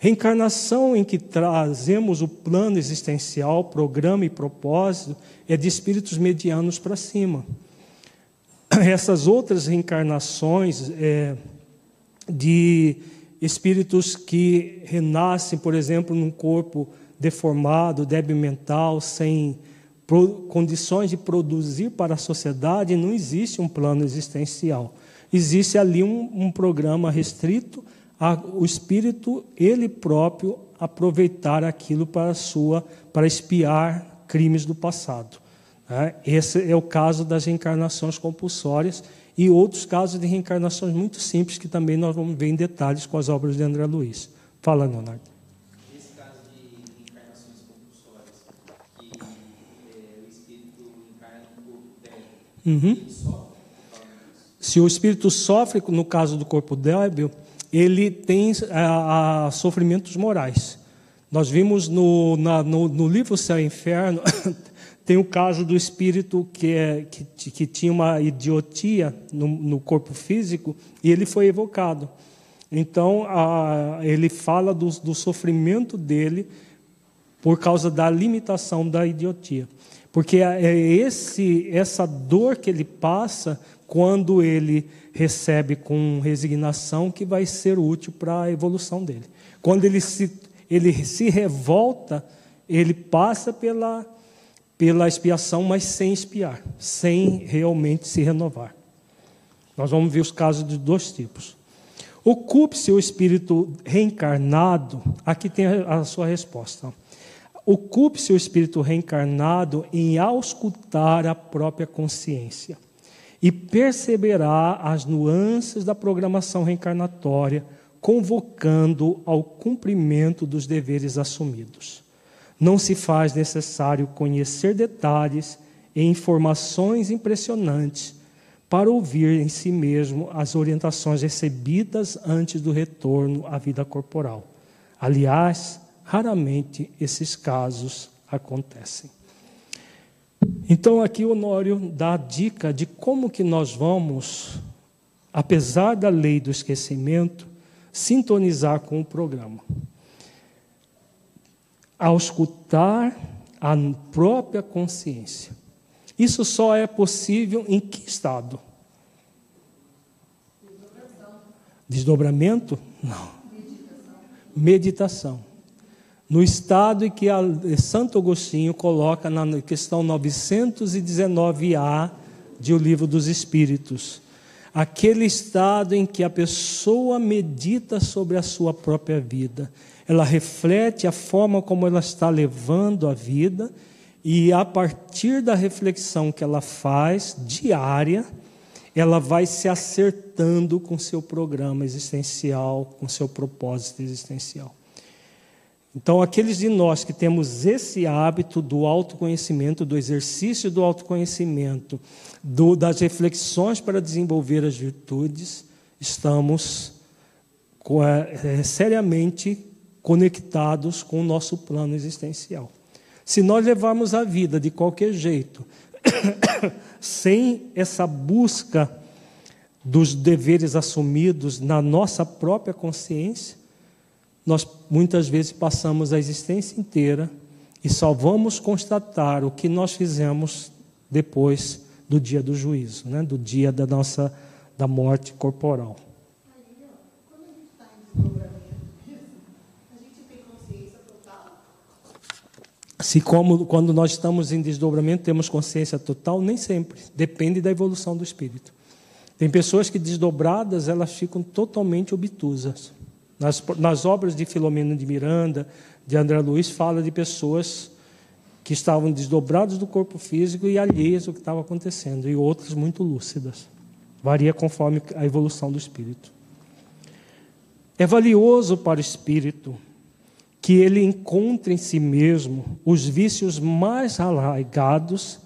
Speaker 1: Reencarnação em que trazemos o plano existencial, programa e propósito, é de espíritos medianos para cima. Essas outras reencarnações, é, de espíritos que renascem, por exemplo, num corpo deformado, débil mental, sem condições de produzir para a sociedade, não existe um plano existencial. Existe ali um, um programa restrito a o espírito ele próprio aproveitar aquilo para sua para espiar crimes do passado. Né? Esse é o caso das reencarnações compulsórias e outros casos de reencarnações muito simples que também nós vamos ver em detalhes com as obras de André Luiz. Fala, Leonardo.
Speaker 3: Esse caso de reencarnações compulsórias, que é, o espírito encarna no corpo débil,
Speaker 1: uhum.
Speaker 3: ele sofre?
Speaker 1: Se o espírito sofre, no caso do corpo débil, ele tem a, a sofrimentos morais. Nós vimos no, na, no, no livro Céu e Inferno Tem o caso do espírito que, é, que, que tinha uma idiotia no, no, corpo físico e ele foi evocado. Então, a, ele fala do, do sofrimento dele por causa da limitação da idiotia. Porque é, é esse, essa dor que ele passa quando ele recebe com resignação que vai ser útil para a evolução dele. Quando ele se, ele se revolta, ele passa pela pela expiação, mas sem expiar, sem realmente se renovar. Nós vamos ver os casos de dois tipos. Ocupe-se o espírito reencarnado, aqui tem a sua resposta. Ocupe-se o espírito reencarnado em auscultar a própria consciência e perceberá as nuances da programação reencarnatória, convocando ao cumprimento dos deveres assumidos não se faz necessário conhecer detalhes e informações impressionantes para ouvir em si mesmo as orientações recebidas antes do retorno à vida corporal. Aliás, raramente esses casos acontecem. Então aqui o Honório dá a dica de como que nós vamos, apesar da lei do esquecimento, sintonizar com o programa ao escutar a própria consciência. Isso só é possível em que estado? Desdobramento? Não. Meditação. Meditação. No estado em que a, Santo Agostinho coloca na questão 919A de O Livro dos Espíritos. Aquele estado em que a pessoa medita sobre a sua própria vida ela reflete a forma como ela está levando a vida, e a partir da reflexão que ela faz diária, ela vai se acertando com seu programa existencial, com seu propósito existencial. Então, aqueles de nós que temos esse hábito do autoconhecimento, do exercício do autoconhecimento, do, das reflexões para desenvolver as virtudes, estamos é, seriamente conectados com o nosso plano existencial. Se nós levarmos a vida de qualquer jeito, sem essa busca dos deveres assumidos na nossa própria consciência, nós muitas vezes passamos a existência inteira e só vamos constatar o que nós fizemos depois do dia do juízo, né? do dia da nossa da morte corporal. Se como quando nós estamos em desdobramento temos consciência total, nem sempre. Depende da evolução do espírito. Tem pessoas que desdobradas elas ficam totalmente obtusas. Nas, nas obras de Filomeno de Miranda, de André Luiz, fala de pessoas que estavam desdobrados do corpo físico e alheias ao que estava acontecendo, e outras muito lúcidas. Varia conforme a evolução do espírito. É valioso para o espírito que ele encontre em si mesmo os vícios mais arraigados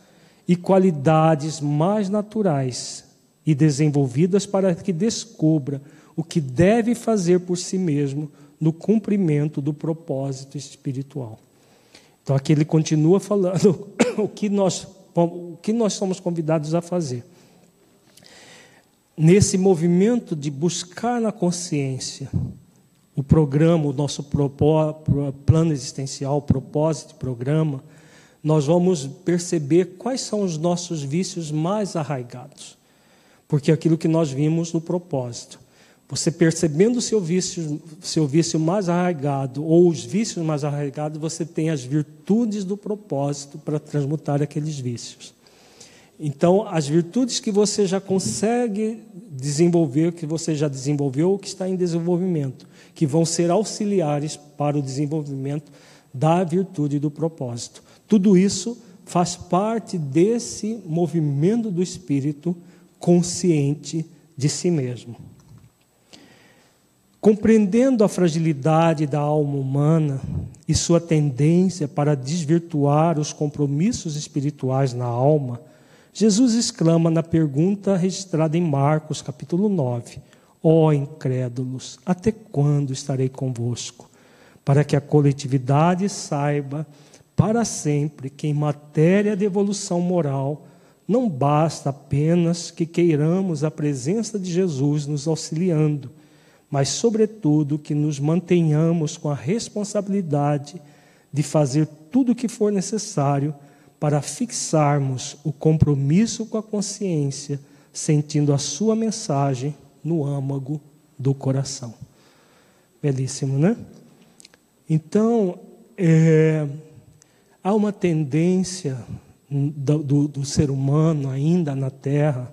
Speaker 1: e qualidades mais naturais e desenvolvidas para que descubra o que deve fazer por si mesmo no cumprimento do propósito espiritual. Então aqui ele continua falando o que nós, o que nós somos convidados a fazer. Nesse movimento de buscar na consciência o programa, o nosso plano existencial, propósito programa, nós vamos perceber quais são os nossos vícios mais arraigados. Porque é aquilo que nós vimos no propósito. Você percebendo o seu vício, seu vício mais arraigado, ou os vícios mais arraigados, você tem as virtudes do propósito para transmutar aqueles vícios. Então, as virtudes que você já consegue desenvolver, que você já desenvolveu ou que está em desenvolvimento, que vão ser auxiliares para o desenvolvimento da virtude do propósito. Tudo isso faz parte desse movimento do espírito consciente de si mesmo. Compreendendo a fragilidade da alma humana e sua tendência para desvirtuar os compromissos espirituais na alma, Jesus exclama na pergunta registrada em Marcos, capítulo 9: Ó oh, incrédulos, até quando estarei convosco? Para que a coletividade saiba para sempre que, em matéria de evolução moral, não basta apenas que queiramos a presença de Jesus nos auxiliando mas, sobretudo, que nos mantenhamos com a responsabilidade de fazer tudo o que for necessário para fixarmos o compromisso com a consciência, sentindo a sua mensagem no âmago do coração. Belíssimo, né? Então, é, há uma tendência do, do, do ser humano ainda na Terra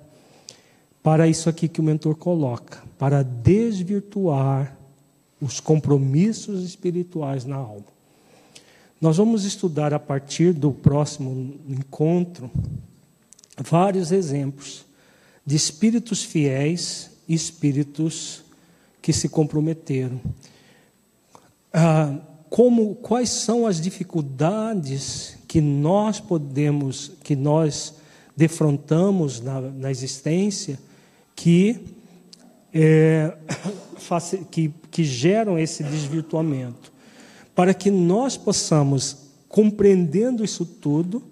Speaker 1: para isso aqui que o mentor coloca para desvirtuar os compromissos espirituais na alma. Nós vamos estudar a partir do próximo encontro vários exemplos de espíritos fiéis e espíritos que se comprometeram. Ah, como quais são as dificuldades que nós podemos, que nós defrontamos na, na existência, que é, que, que geram esse desvirtuamento, para que nós possamos, compreendendo isso tudo,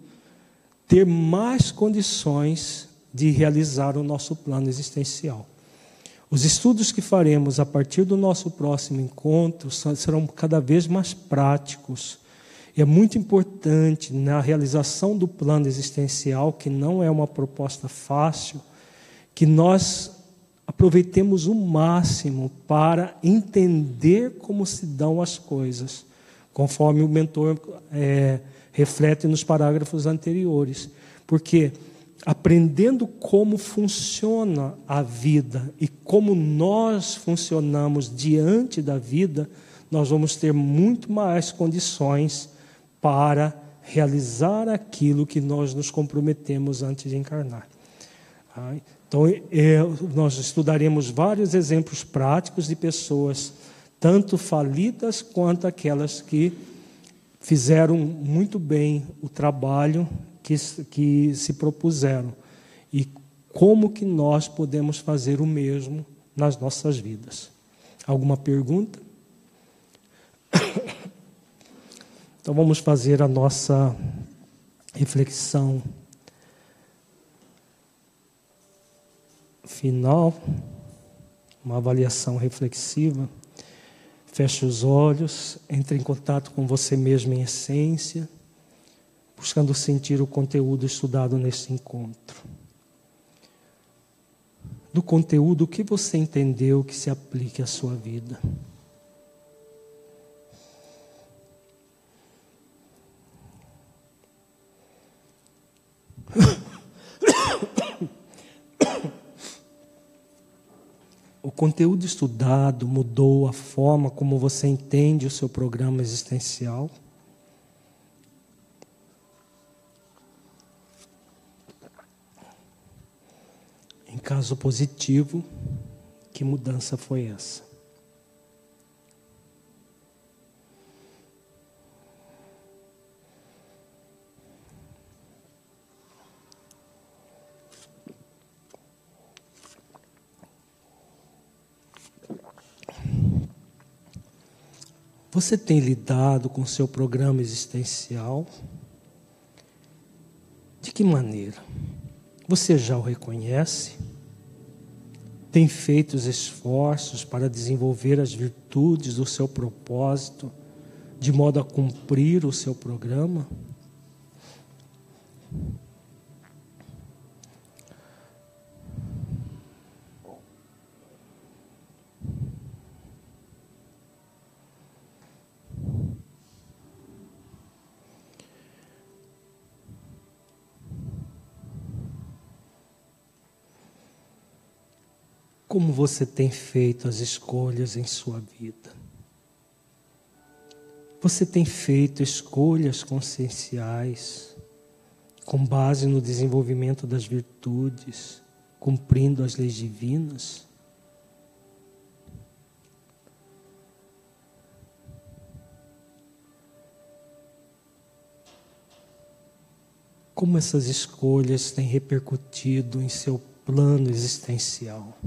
Speaker 1: ter mais condições de realizar o nosso plano existencial. Os estudos que faremos a partir do nosso próximo encontro serão cada vez mais práticos. E é muito importante na realização do plano existencial, que não é uma proposta fácil, que nós aproveitemos o máximo para entender como se dão as coisas, conforme o mentor é, reflete nos parágrafos anteriores. Porque aprendendo como funciona a vida e como nós funcionamos diante da vida, nós vamos ter muito mais condições para realizar aquilo que nós nos comprometemos antes de encarnar. Então, é, nós estudaremos vários exemplos práticos de pessoas, tanto falidas quanto aquelas que fizeram muito bem o trabalho que, que se propuseram. E como que nós podemos fazer o mesmo nas nossas vidas. Alguma pergunta? Então vamos fazer a nossa reflexão final, uma avaliação reflexiva. Feche os olhos, entre em contato com você mesmo em essência, buscando sentir o conteúdo estudado neste encontro. Do conteúdo, o que você entendeu que se aplique à sua vida? O conteúdo estudado mudou a forma como você entende o seu programa existencial? Em caso positivo, que mudança foi essa? Você tem lidado com o seu programa existencial? De que maneira? Você já o reconhece? Tem feito os esforços para desenvolver as virtudes do seu propósito, de modo a cumprir o seu programa? Como você tem feito as escolhas em sua vida? Você tem feito escolhas conscienciais com base no desenvolvimento das virtudes, cumprindo as leis divinas? Como essas escolhas têm repercutido em seu plano existencial?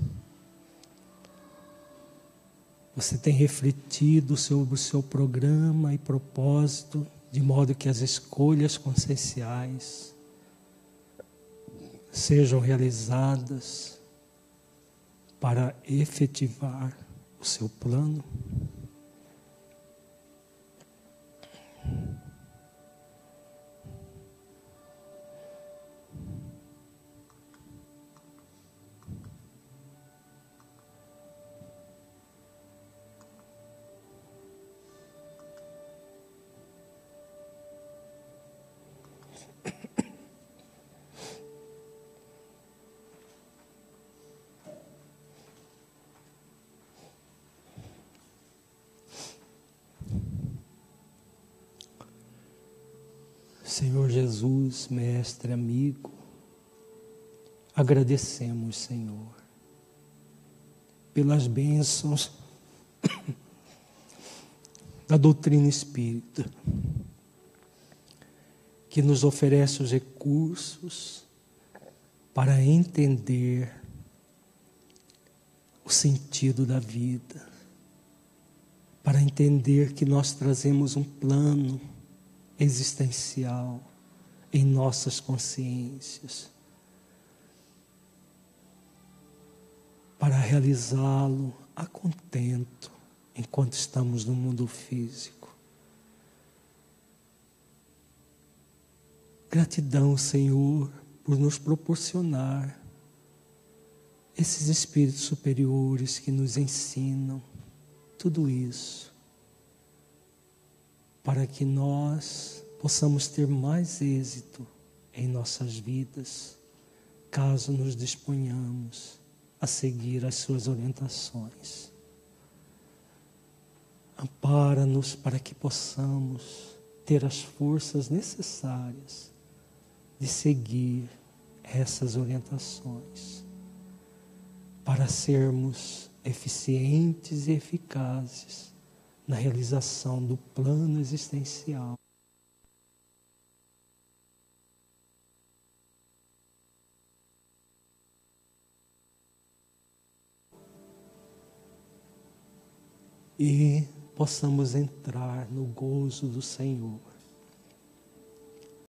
Speaker 1: Você tem refletido sobre o seu programa e propósito, de modo que as escolhas conscienciais sejam realizadas para efetivar o seu plano? Mestre, amigo, agradecemos, Senhor, pelas bênçãos da doutrina espírita, que nos oferece os recursos para entender o sentido da vida, para entender que nós trazemos um plano existencial em nossas consciências, para realizá-lo a contento enquanto estamos no mundo físico. Gratidão, Senhor, por nos proporcionar esses espíritos superiores que nos ensinam tudo isso para que nós possamos ter mais êxito em nossas vidas, caso nos disponhamos a seguir as suas orientações. Ampara-nos para que possamos ter as forças necessárias de seguir essas orientações. para sermos eficientes e eficazes na realização do plano existencial. E possamos entrar no gozo do Senhor.